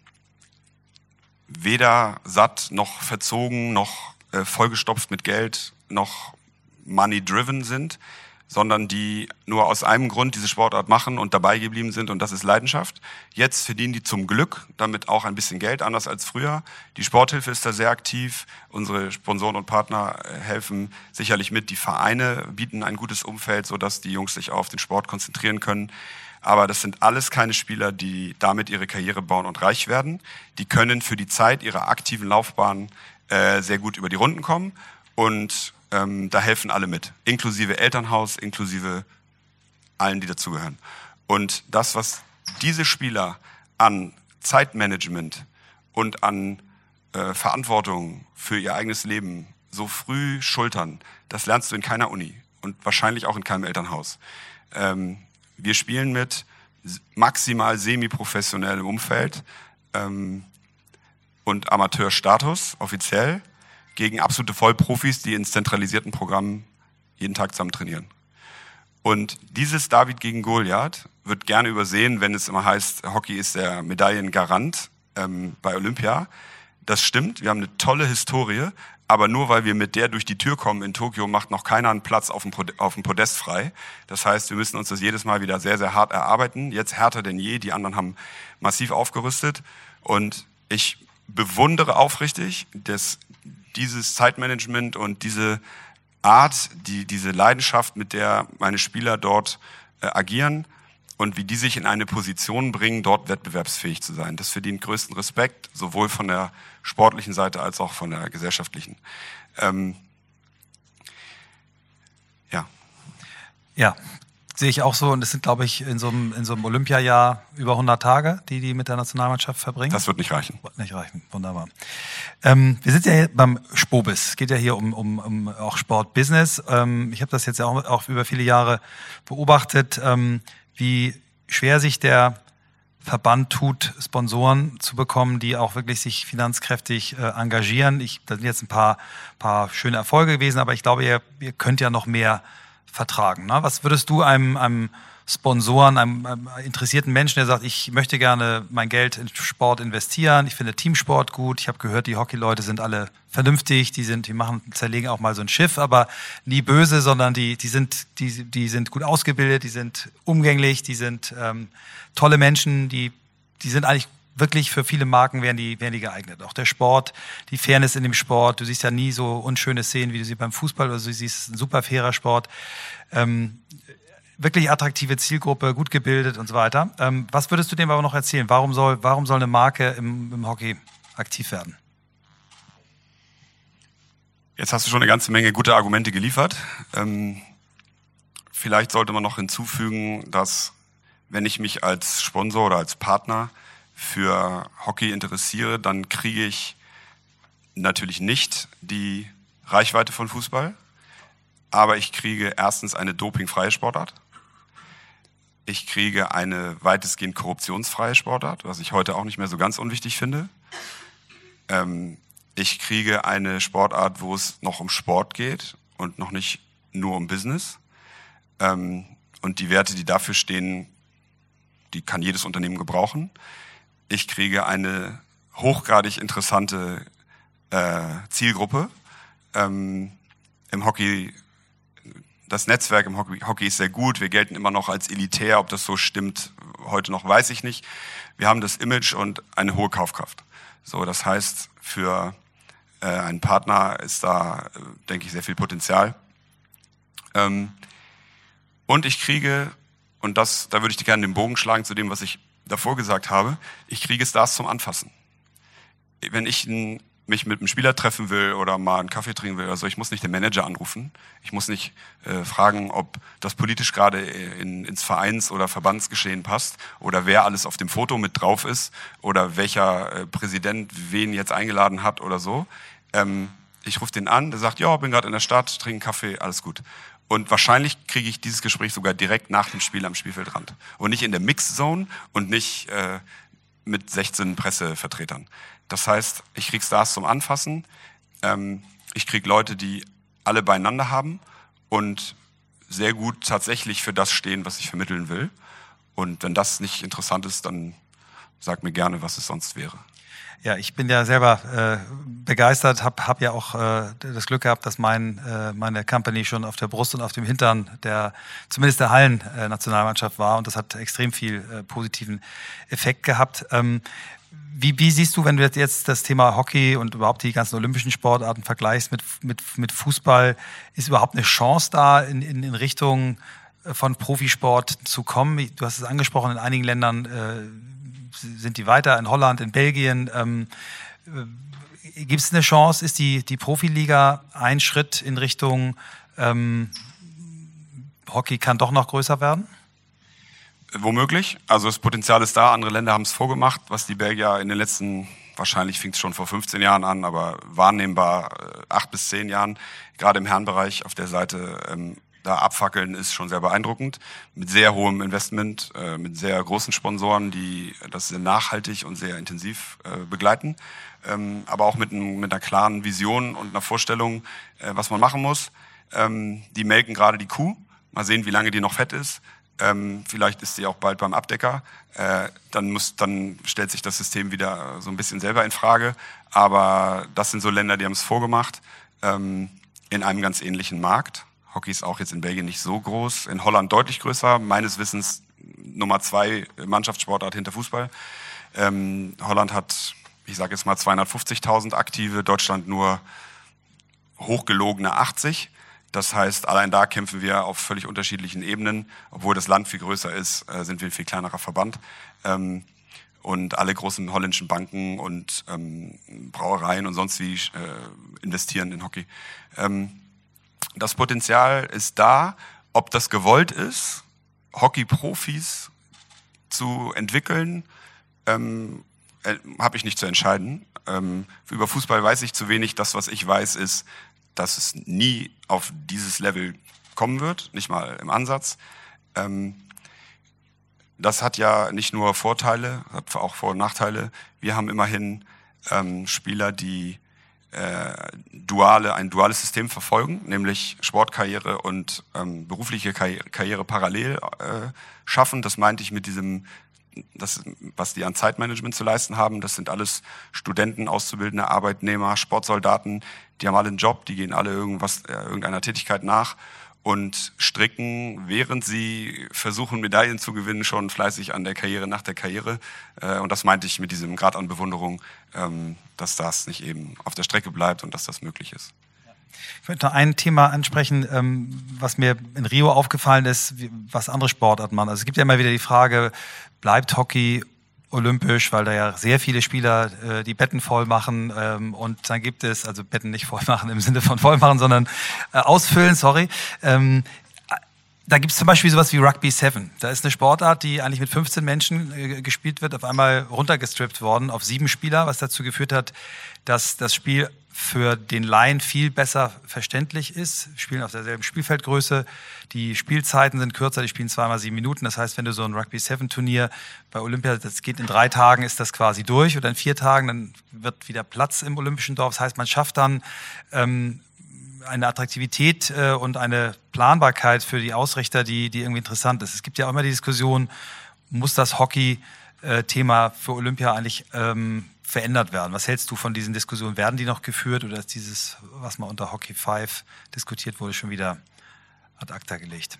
weder satt noch verzogen noch äh, vollgestopft mit Geld noch money-driven sind, sondern die nur aus einem Grund diese Sportart machen und dabei geblieben sind und das ist Leidenschaft. Jetzt verdienen die zum Glück damit auch ein bisschen Geld, anders als früher. Die Sporthilfe ist da sehr aktiv. Unsere Sponsoren und Partner äh, helfen sicherlich mit. Die Vereine bieten ein gutes Umfeld, sodass die Jungs sich auf den Sport konzentrieren können. Aber das sind alles keine Spieler, die damit ihre Karriere bauen und reich werden. Die können für die Zeit ihrer aktiven Laufbahn äh, sehr gut über die Runden kommen und ähm, da helfen alle mit, inklusive Elternhaus, inklusive allen, die dazugehören. Und das, was diese Spieler an Zeitmanagement und an äh, Verantwortung für ihr eigenes Leben so früh schultern, das lernst du in keiner Uni und wahrscheinlich auch in keinem Elternhaus. Ähm, wir spielen mit maximal semi-professionellem Umfeld ähm, und Amateurstatus offiziell gegen absolute Vollprofis, die in zentralisierten Programmen jeden Tag zusammen trainieren. Und dieses David gegen Goliath wird gerne übersehen, wenn es immer heißt, Hockey ist der Medaillengarant ähm, bei Olympia. Das stimmt, wir haben eine tolle Historie, aber nur weil wir mit der durch die Tür kommen in Tokio, macht noch keiner einen Platz auf dem, auf dem Podest frei. Das heißt, wir müssen uns das jedes Mal wieder sehr, sehr hart erarbeiten. Jetzt härter denn je. Die anderen haben massiv aufgerüstet. Und ich bewundere aufrichtig dass dieses Zeitmanagement und diese Art, die, diese Leidenschaft, mit der meine Spieler dort äh, agieren und wie die sich in eine Position bringen, dort wettbewerbsfähig zu sein. Das verdient größten Respekt, sowohl von der sportlichen Seite als auch von der gesellschaftlichen. Ähm, ja. Ja, sehe ich auch so. Und es sind, glaube ich, in so einem, in so einem Olympiajahr über 100 Tage, die die mit der Nationalmannschaft verbringen. Das wird nicht reichen. Wird nicht reichen, wunderbar. Ähm, wir sind ja hier beim Spobis. Es geht ja hier um, um, um auch Sportbusiness. Ähm, ich habe das jetzt ja auch, auch über viele Jahre beobachtet. Ähm, wie schwer sich der Verband tut, Sponsoren zu bekommen, die auch wirklich sich finanzkräftig äh, engagieren. Ich, da sind jetzt ein paar, paar schöne Erfolge gewesen, aber ich glaube, ihr, ihr könnt ja noch mehr vertragen. Ne? Was würdest du einem, einem Sponsoren, einem, einem, interessierten Menschen, der sagt, ich möchte gerne mein Geld in Sport investieren, ich finde Teamsport gut, ich habe gehört, die Hockeyleute sind alle vernünftig, die sind, die machen, zerlegen auch mal so ein Schiff, aber nie böse, sondern die, die sind, die, die sind gut ausgebildet, die sind umgänglich, die sind ähm, tolle Menschen, die, die sind eigentlich wirklich für viele Marken wären die, wären die geeignet. Auch der Sport, die Fairness in dem Sport. Du siehst ja nie so unschöne Szenen, wie du sie beim Fußball oder so siehst. Ein super fairer Sport. Ähm, wirklich attraktive Zielgruppe, gut gebildet und so weiter. Ähm, was würdest du dem aber noch erzählen? Warum soll, warum soll eine Marke im, im Hockey aktiv werden? Jetzt hast du schon eine ganze Menge gute Argumente geliefert. Ähm, vielleicht sollte man noch hinzufügen, dass wenn ich mich als Sponsor oder als Partner für Hockey interessiere, dann kriege ich natürlich nicht die Reichweite von Fußball, aber ich kriege erstens eine dopingfreie Sportart. Ich kriege eine weitestgehend korruptionsfreie Sportart, was ich heute auch nicht mehr so ganz unwichtig finde. Ähm, ich kriege eine Sportart, wo es noch um Sport geht und noch nicht nur um Business. Ähm, und die Werte, die dafür stehen, die kann jedes Unternehmen gebrauchen. Ich kriege eine hochgradig interessante äh, Zielgruppe. Ähm, Im Hockey das Netzwerk im Hockey ist sehr gut. Wir gelten immer noch als elitär. Ob das so stimmt, heute noch weiß ich nicht. Wir haben das Image und eine hohe Kaufkraft. So, das heißt, für äh, einen Partner ist da, äh, denke ich, sehr viel Potenzial. Ähm, und ich kriege, und das, da würde ich gerne den Bogen schlagen zu dem, was ich davor gesagt habe, ich kriege Stars zum Anfassen. Wenn ich ein mich mit einem Spieler treffen will oder mal einen Kaffee trinken will, also ich muss nicht den Manager anrufen. Ich muss nicht äh, fragen, ob das politisch gerade in, ins Vereins- oder Verbandsgeschehen passt oder wer alles auf dem Foto mit drauf ist oder welcher äh, Präsident wen jetzt eingeladen hat oder so. Ähm, ich rufe den an, der sagt, ja, bin gerade in der Stadt, trinke Kaffee, alles gut. Und wahrscheinlich kriege ich dieses Gespräch sogar direkt nach dem Spiel am Spielfeldrand. Und nicht in der Mixzone und nicht äh, mit 16 Pressevertretern. Das heißt, ich krieg Stars zum Anfassen, ähm, ich krieg Leute, die alle beieinander haben und sehr gut tatsächlich für das stehen, was ich vermitteln will. Und wenn das nicht interessant ist, dann sag mir gerne, was es sonst wäre. Ja, ich bin ja selber äh, begeistert, habe hab ja auch äh, das Glück gehabt, dass mein, äh, meine Company schon auf der Brust und auf dem Hintern der zumindest der Hallen-Nationalmannschaft war und das hat extrem viel äh, positiven Effekt gehabt. Ähm, wie, wie siehst du, wenn du jetzt das Thema Hockey und überhaupt die ganzen olympischen Sportarten vergleichst mit, mit, mit Fußball, ist überhaupt eine Chance da in, in, in Richtung äh, von Profisport zu kommen? Du hast es angesprochen, in einigen Ländern äh, sind die weiter, in Holland, in Belgien. Ähm, äh, Gibt es eine Chance? Ist die, die Profiliga ein Schritt in Richtung ähm, Hockey kann doch noch größer werden? Womöglich. Also das Potenzial ist da. Andere Länder haben es vorgemacht, was die Belgier in den letzten, wahrscheinlich fing es schon vor 15 Jahren an, aber wahrnehmbar äh, acht bis zehn Jahren, gerade im Herrenbereich auf der Seite, ähm, da abfackeln, ist schon sehr beeindruckend. Mit sehr hohem Investment, äh, mit sehr großen Sponsoren, die das sehr nachhaltig und sehr intensiv äh, begleiten. Ähm, aber auch mit, ein, mit, einer klaren Vision und einer Vorstellung, äh, was man machen muss. Ähm, die melken gerade die Kuh. Mal sehen, wie lange die noch fett ist. Ähm, vielleicht ist sie auch bald beim Abdecker. Äh, dann, muss, dann stellt sich das System wieder so ein bisschen selber in Frage. Aber das sind so Länder, die haben es vorgemacht. Ähm, in einem ganz ähnlichen Markt. Hockey ist auch jetzt in Belgien nicht so groß, in Holland deutlich größer, meines Wissens Nummer zwei Mannschaftssportart hinter Fußball. Ähm, Holland hat, ich sage jetzt mal 250.000 Aktive, Deutschland nur hochgelogene 80. Das heißt, allein da kämpfen wir auf völlig unterschiedlichen Ebenen. Obwohl das Land viel größer ist, äh, sind wir ein viel kleinerer Verband. Ähm, und alle großen holländischen Banken und ähm, Brauereien und sonst wie äh, investieren in Hockey. Das Potenzial ist da. Ob das gewollt ist, Hockey-Profis zu entwickeln, ähm, äh, habe ich nicht zu entscheiden. Ähm, über Fußball weiß ich zu wenig. Das, was ich weiß, ist, dass es nie auf dieses Level kommen wird, nicht mal im Ansatz. Ähm, das hat ja nicht nur Vorteile, hat auch Vor- und Nachteile. Wir haben immerhin ähm, Spieler, die äh, duale, ein duales System verfolgen, nämlich Sportkarriere und ähm, berufliche Karriere, Karriere parallel äh, schaffen. Das meinte ich mit diesem, das, was die an Zeitmanagement zu leisten haben. Das sind alles Studenten, Auszubildende, Arbeitnehmer, Sportsoldaten. Die haben alle einen Job, die gehen alle irgendwas, äh, irgendeiner Tätigkeit nach und stricken, während sie versuchen, Medaillen zu gewinnen, schon fleißig an der Karriere nach der Karriere. Äh, und das meinte ich mit diesem Grad an Bewunderung, ähm, dass das nicht eben auf der Strecke bleibt und dass das möglich ist. Ich möchte noch ein Thema ansprechen, ähm, was mir in Rio aufgefallen ist, was andere Sportarten machen. Also es gibt ja immer wieder die Frage, bleibt Hockey olympisch, weil da ja sehr viele Spieler äh, die Betten voll machen ähm, und dann gibt es, also Betten nicht voll machen im Sinne von voll machen, sondern äh, ausfüllen, sorry. Ähm, da gibt es zum Beispiel sowas wie Rugby 7. Da ist eine Sportart, die eigentlich mit 15 Menschen äh, gespielt wird, auf einmal runtergestrippt worden auf sieben Spieler, was dazu geführt hat, dass das Spiel für den Laien viel besser verständlich ist. Wir spielen auf derselben Spielfeldgröße. Die Spielzeiten sind kürzer, die spielen zweimal sieben Minuten. Das heißt, wenn du so ein Rugby 7 Turnier bei Olympia, das geht in drei Tagen, ist das quasi durch oder in vier Tagen, dann wird wieder Platz im Olympischen Dorf. Das heißt, man schafft dann ähm, eine Attraktivität äh, und eine Planbarkeit für die Ausrichter, die, die irgendwie interessant ist. Es gibt ja auch immer die Diskussion, muss das Hockey-Thema äh, für Olympia eigentlich ähm, verändert werden. Was hältst du von diesen Diskussionen? Werden die noch geführt oder ist dieses, was mal unter Hockey 5 diskutiert wurde, schon wieder ad acta gelegt?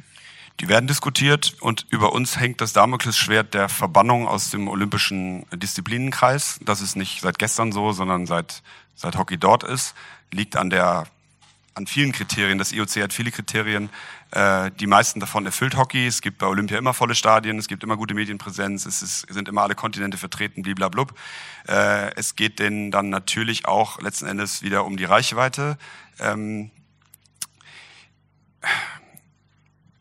Die werden diskutiert und über uns hängt das Damoklesschwert der Verbannung aus dem olympischen Disziplinenkreis. Das ist nicht seit gestern so, sondern seit, seit Hockey dort ist. Liegt an der an vielen Kriterien. Das IOC hat viele Kriterien. Äh, die meisten davon erfüllt Hockey. Es gibt bei Olympia immer volle Stadien, es gibt immer gute Medienpräsenz, es ist, sind immer alle Kontinente vertreten, bliblablub. Äh, es geht denen dann natürlich auch letzten Endes wieder um die Reichweite. Ähm,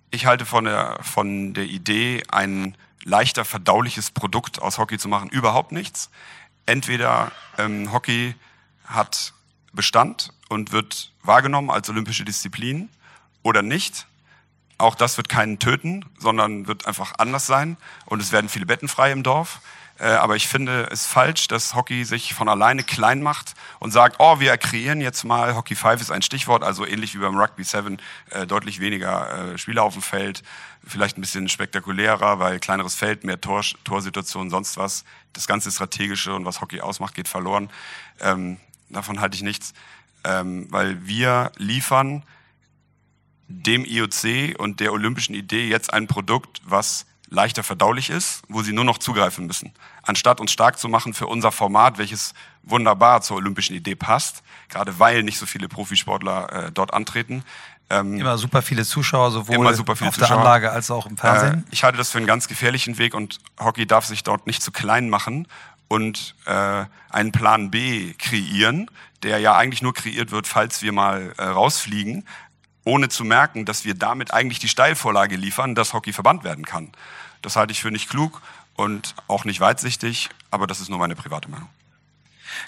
ich halte von der, von der Idee, ein leichter verdauliches Produkt aus Hockey zu machen, überhaupt nichts. Entweder ähm, Hockey hat Bestand und wird wahrgenommen als olympische Disziplin oder nicht. Auch das wird keinen töten, sondern wird einfach anders sein. Und es werden viele Betten frei im Dorf. Äh, aber ich finde es falsch, dass Hockey sich von alleine klein macht und sagt, oh, wir kreieren jetzt mal, Hockey 5 ist ein Stichwort, also ähnlich wie beim Rugby 7, äh, deutlich weniger äh, Spieler auf dem Feld, vielleicht ein bisschen spektakulärer, weil kleineres Feld, mehr Tor, Torsituationen, sonst was. Das ganze Strategische und was Hockey ausmacht, geht verloren. Ähm, davon halte ich nichts ähm, weil wir liefern dem IOC und der olympischen Idee jetzt ein Produkt, was leichter verdaulich ist, wo sie nur noch zugreifen müssen. Anstatt uns stark zu machen für unser Format, welches wunderbar zur olympischen Idee passt, gerade weil nicht so viele Profisportler äh, dort antreten. Ähm, immer super viele Zuschauer, sowohl auf Zuschauer. der Anlage als auch im Fernsehen. Äh, ich halte das für einen ganz gefährlichen Weg und Hockey darf sich dort nicht zu klein machen und äh, einen Plan B kreieren, der ja eigentlich nur kreiert wird, falls wir mal äh, rausfliegen, ohne zu merken, dass wir damit eigentlich die Steilvorlage liefern, dass Hockey verbannt werden kann. Das halte ich für nicht klug und auch nicht weitsichtig, aber das ist nur meine private Meinung.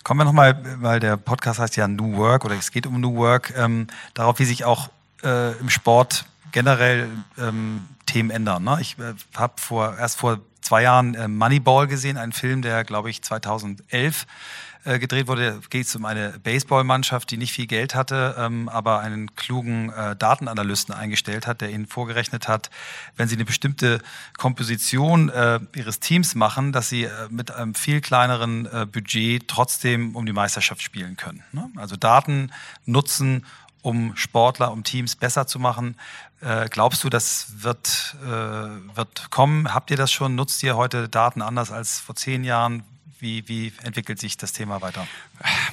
Kommen wir nochmal, weil der Podcast heißt ja New Work oder es geht um New Work, ähm, darauf, wie sich auch äh, im Sport generell ähm, Themen ändern. Ne? Ich äh, habe vor, erst vor zwei Jahren äh, Moneyball gesehen, einen Film, der, glaube ich, 2011 äh, gedreht wurde, geht es um eine Baseballmannschaft, die nicht viel Geld hatte, ähm, aber einen klugen äh, Datenanalysten eingestellt hat, der ihnen vorgerechnet hat, wenn sie eine bestimmte Komposition äh, ihres Teams machen, dass sie äh, mit einem viel kleineren äh, Budget trotzdem um die Meisterschaft spielen können. Ne? Also Daten nutzen, um Sportler, um Teams besser zu machen. Äh, glaubst du, das wird, äh, wird kommen? Habt ihr das schon? Nutzt ihr heute Daten anders als vor zehn Jahren? Wie, wie entwickelt sich das Thema weiter?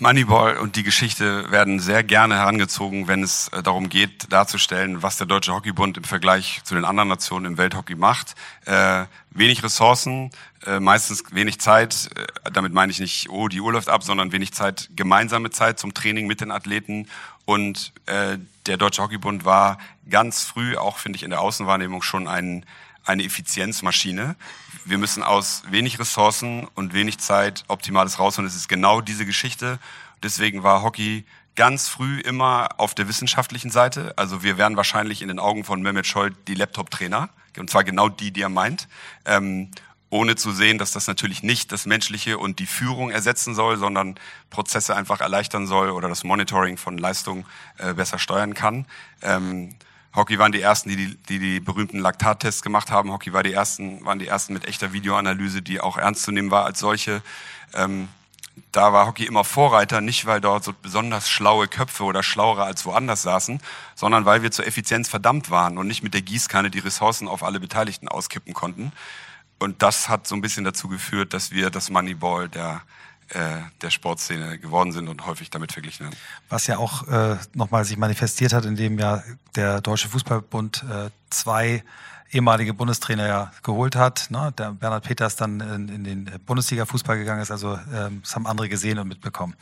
Moneyball und die Geschichte werden sehr gerne herangezogen, wenn es äh, darum geht, darzustellen, was der Deutsche Hockeybund im Vergleich zu den anderen Nationen im Welthockey macht. Äh, wenig Ressourcen, äh, meistens wenig Zeit. Äh, damit meine ich nicht, oh, die Uhr läuft ab, sondern wenig Zeit, gemeinsame Zeit zum Training mit den Athleten. Und äh, der Deutsche Hockeybund war ganz früh, auch finde ich in der Außenwahrnehmung, schon ein eine Effizienzmaschine. Wir müssen aus wenig Ressourcen und wenig Zeit Optimales rausholen. Es ist genau diese Geschichte. Deswegen war Hockey ganz früh immer auf der wissenschaftlichen Seite. Also wir wären wahrscheinlich in den Augen von Mehmet Scholl die Laptop-Trainer. Und zwar genau die, die er meint. Ähm, ohne zu sehen, dass das natürlich nicht das Menschliche und die Führung ersetzen soll, sondern Prozesse einfach erleichtern soll oder das Monitoring von Leistung äh, besser steuern kann. Ähm, Hockey waren die ersten, die die, die die berühmten Laktattests gemacht haben. Hockey war die ersten, waren die ersten mit echter Videoanalyse, die auch ernst zu nehmen war als solche. Ähm, da war Hockey immer Vorreiter, nicht weil dort so besonders schlaue Köpfe oder schlauere als woanders saßen, sondern weil wir zur Effizienz verdammt waren und nicht mit der Gießkanne die Ressourcen auf alle Beteiligten auskippen konnten. Und das hat so ein bisschen dazu geführt, dass wir das Moneyball der äh, der Sportszene geworden sind und häufig damit verglichen werden. Was ja auch äh, nochmal sich manifestiert hat, indem ja der Deutsche Fußballbund äh, zwei ehemalige Bundestrainer ja geholt hat. Ne? Der Bernhard Peters dann in, in den Bundesliga-Fußball gegangen ist. Also ähm, das haben andere gesehen und mitbekommen.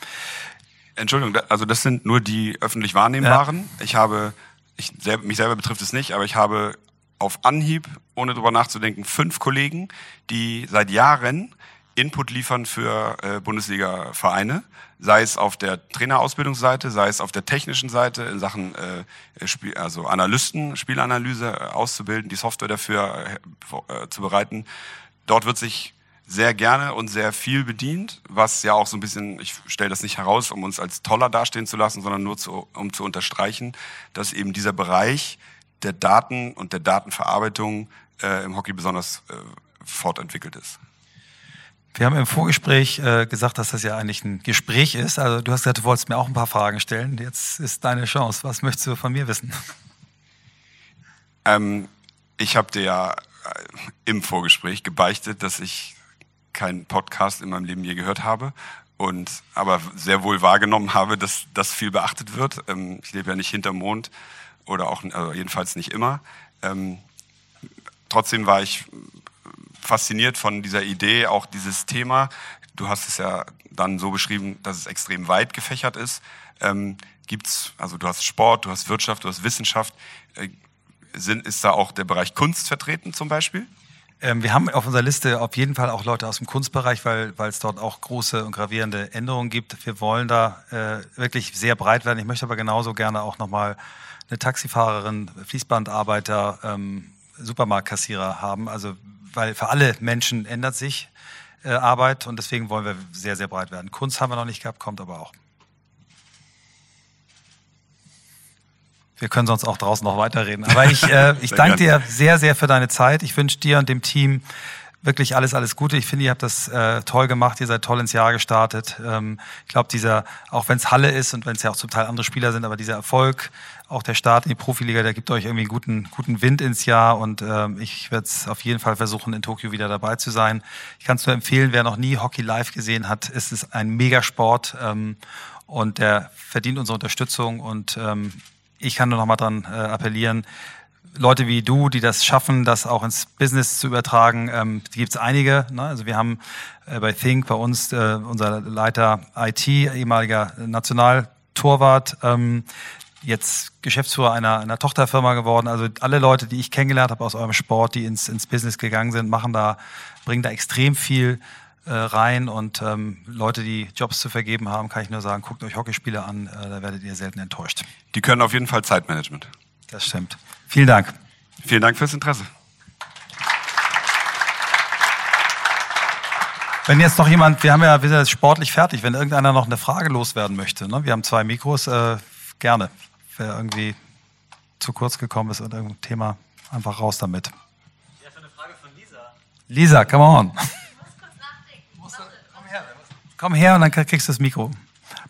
Entschuldigung, also das sind nur die öffentlich wahrnehmbaren. Ja. Ich habe, ich, mich selber betrifft es nicht, aber ich habe auf Anhieb, ohne drüber nachzudenken, fünf Kollegen, die seit Jahren Input liefern für äh, Bundesliga-Vereine, sei es auf der Trainerausbildungsseite, sei es auf der technischen Seite in Sachen äh, Spiel, also Analysten, Spielanalyse äh, auszubilden, die Software dafür äh, äh, zu bereiten. Dort wird sich sehr gerne und sehr viel bedient, was ja auch so ein bisschen, ich stelle das nicht heraus, um uns als toller dastehen zu lassen, sondern nur zu, um zu unterstreichen, dass eben dieser Bereich der Daten und der Datenverarbeitung äh, im Hockey besonders äh, fortentwickelt ist. Wir haben im Vorgespräch äh, gesagt, dass das ja eigentlich ein Gespräch ist. Also du hast gesagt, du wolltest mir auch ein paar Fragen stellen. Jetzt ist deine Chance. Was möchtest du von mir wissen? Ähm, ich habe dir ja äh, im Vorgespräch gebeichtet, dass ich keinen Podcast in meinem Leben je gehört habe und aber sehr wohl wahrgenommen habe, dass das viel beachtet wird. Ähm, ich lebe ja nicht hinterm Mond oder auch also jedenfalls nicht immer. Ähm, trotzdem war ich fasziniert von dieser Idee, auch dieses Thema. Du hast es ja dann so beschrieben, dass es extrem weit gefächert ist. Ähm, gibt's, also du hast Sport, du hast Wirtschaft, du hast Wissenschaft. Äh, sind, ist da auch der Bereich Kunst vertreten zum Beispiel? Ähm, wir haben auf unserer Liste auf jeden Fall auch Leute aus dem Kunstbereich, weil, es dort auch große und gravierende Änderungen gibt. Wir wollen da äh, wirklich sehr breit werden. Ich möchte aber genauso gerne auch nochmal eine Taxifahrerin, Fließbandarbeiter, ähm, Supermarktkassierer haben. Also weil für alle Menschen ändert sich äh, Arbeit und deswegen wollen wir sehr, sehr breit werden. Kunst haben wir noch nicht gehabt, kommt aber auch. Wir können sonst auch draußen noch weiterreden. Aber ich, äh, ich danke dir sehr, sehr für deine Zeit. Ich wünsche dir und dem Team wirklich alles, alles Gute. Ich finde, ihr habt das äh, toll gemacht, ihr seid toll ins Jahr gestartet. Ähm, ich glaube, dieser, auch wenn es Halle ist und wenn es ja auch zum Teil andere Spieler sind, aber dieser Erfolg, auch der Start in die Profiliga, der gibt euch irgendwie einen guten, guten Wind ins Jahr und ähm, ich werde es auf jeden Fall versuchen, in Tokio wieder dabei zu sein. Ich kann es nur empfehlen, wer noch nie Hockey live gesehen hat, es ist ein Megasport ähm, und der verdient unsere Unterstützung und ähm, ich kann nur noch mal dran äh, appellieren, Leute wie du, die das schaffen, das auch ins Business zu übertragen, ähm, gibt es einige. Ne? Also wir haben äh, bei Think bei uns äh, unser Leiter IT, ehemaliger Nationaltorwart, ähm, jetzt Geschäftsführer einer, einer Tochterfirma geworden. Also alle Leute, die ich kennengelernt habe aus eurem Sport, die ins, ins Business gegangen sind, machen da, bringen da extrem viel äh, rein und ähm, Leute, die Jobs zu vergeben haben, kann ich nur sagen, guckt euch Hockeyspiele an, äh, da werdet ihr selten enttäuscht. Die können auf jeden Fall Zeitmanagement. Das stimmt. Vielen Dank. Vielen Dank fürs Interesse. Wenn jetzt noch jemand, wir haben ja, wir sind jetzt sportlich fertig, wenn irgendeiner noch eine Frage loswerden möchte, ne? wir haben zwei Mikros, äh, gerne. Wer irgendwie zu kurz gekommen ist oder irgendein Thema, einfach raus damit. Ja, für eine Frage von Lisa. Lisa, come on. Ich muss kurz nachdenken. komm, her, komm her und dann kriegst du das Mikro.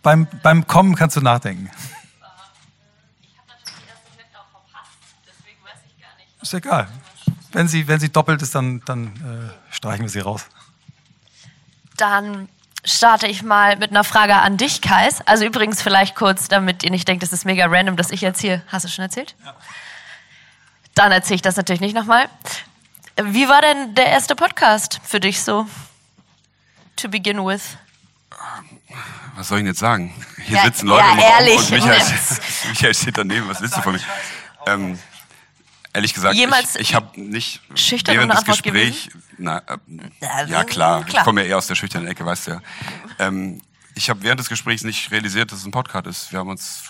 Beim, beim Kommen kannst du nachdenken. Ist egal. Wenn sie, wenn sie doppelt ist, dann, dann äh, streichen wir sie raus. Dann starte ich mal mit einer Frage an dich, Kais. Also übrigens vielleicht kurz, damit ihr nicht denkt, das ist mega random, dass ich jetzt hier... Hast du schon erzählt? Ja. Dann erzähle ich das natürlich nicht nochmal. Wie war denn der erste Podcast für dich so? To begin with. Was soll ich denn jetzt sagen? Hier ja, sitzen Leute ja, im Raum und Michael, Michael steht daneben. Was willst du von mir? Ähm, Ehrlich gesagt, Jemals ich, ich habe nicht während des Gesprächs, na, äh, ja klar, klar, ich komme ja eher aus der schüchternen Ecke, weißt du ja. Ähm, ich habe während des Gesprächs nicht realisiert, dass es ein Podcast ist. Wir haben uns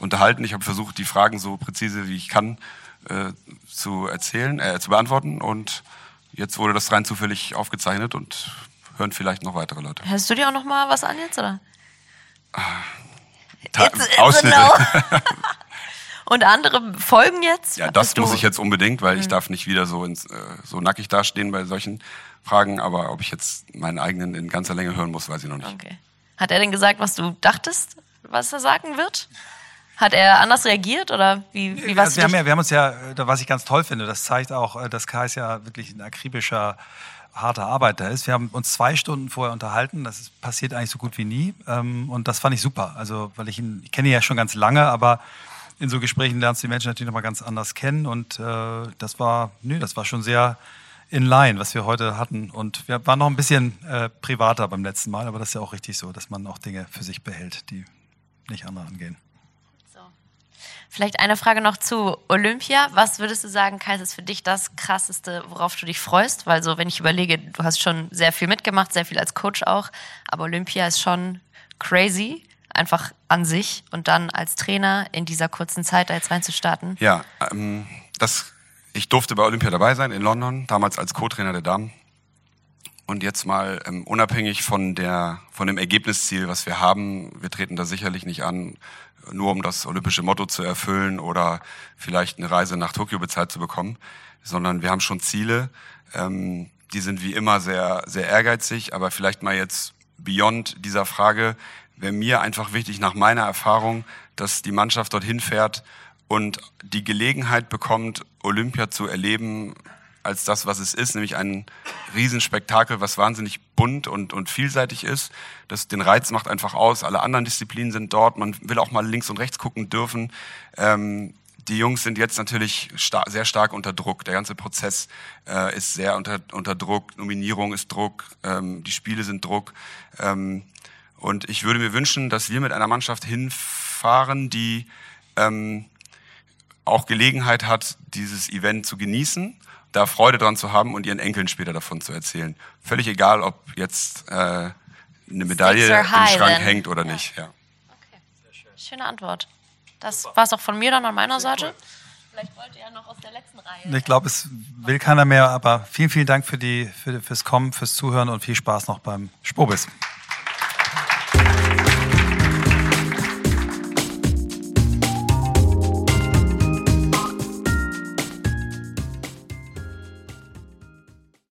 unterhalten. Ich habe versucht, die Fragen so präzise wie ich kann äh, zu erzählen, äh, zu beantworten. Und jetzt wurde das rein zufällig aufgezeichnet und hören vielleicht noch weitere Leute. Hörst du dir auch noch mal was an jetzt oder? Ta Ausschnitte. Und andere folgen jetzt? Ja, das muss ich jetzt unbedingt, weil mhm. ich darf nicht wieder so, ins, äh, so nackig dastehen bei solchen Fragen. Aber ob ich jetzt meinen eigenen in ganzer Länge hören muss, weiß ich noch nicht. Okay. Hat er denn gesagt, was du dachtest, was er sagen wird? Hat er anders reagiert oder wie, wie was? Wir haben, ja, wir haben uns ja, was ich ganz toll finde, das zeigt auch, äh, dass Kais ja wirklich ein akribischer harter Arbeiter ist. Wir haben uns zwei Stunden vorher unterhalten. Das ist, passiert eigentlich so gut wie nie. Ähm, und das fand ich super. Also, weil ich ihn, ich kenne ihn ja schon ganz lange, aber in so Gesprächen lernst du die Menschen natürlich nochmal ganz anders kennen. Und äh, das war, nö, das war schon sehr in line, was wir heute hatten. Und wir waren noch ein bisschen äh, privater beim letzten Mal, aber das ist ja auch richtig so, dass man auch Dinge für sich behält, die nicht andere angehen. So. Vielleicht eine Frage noch zu Olympia. Was würdest du sagen, Kais, ist für dich das Krasseste, worauf du dich freust? Weil so, wenn ich überlege, du hast schon sehr viel mitgemacht, sehr viel als Coach auch, aber Olympia ist schon crazy einfach an sich und dann als Trainer in dieser kurzen Zeit da jetzt reinzustarten? Ja, ähm, das, ich durfte bei Olympia dabei sein in London, damals als Co-Trainer der Damen. Und jetzt mal ähm, unabhängig von, der, von dem Ergebnisziel, was wir haben, wir treten da sicherlich nicht an, nur um das olympische Motto zu erfüllen oder vielleicht eine Reise nach Tokio bezahlt zu bekommen, sondern wir haben schon Ziele, ähm, die sind wie immer sehr, sehr ehrgeizig, aber vielleicht mal jetzt beyond dieser Frage, wäre mir einfach wichtig nach meiner Erfahrung, dass die Mannschaft dorthin fährt und die Gelegenheit bekommt, Olympia zu erleben als das, was es ist, nämlich ein Riesenspektakel, was wahnsinnig bunt und, und vielseitig ist. Das den Reiz macht einfach aus. Alle anderen Disziplinen sind dort. Man will auch mal links und rechts gucken dürfen. Ähm, die Jungs sind jetzt natürlich star sehr stark unter Druck. Der ganze Prozess äh, ist sehr unter, unter Druck. Nominierung ist Druck. Ähm, die Spiele sind Druck. Ähm, und ich würde mir wünschen, dass wir mit einer Mannschaft hinfahren, die ähm, auch Gelegenheit hat, dieses Event zu genießen, da Freude dran zu haben und ihren Enkeln später davon zu erzählen. Völlig egal, ob jetzt äh, eine Medaille im Schrank then. hängt oder ja. nicht. Ja. Okay. Schöne Antwort. Das war es auch von mir dann an meiner Seite. Vielleicht wollt ihr ja noch aus der letzten Reihe. Ich glaube, es will keiner mehr, aber vielen, vielen Dank für die, für, fürs Kommen, fürs Zuhören und viel Spaß noch beim Spobis.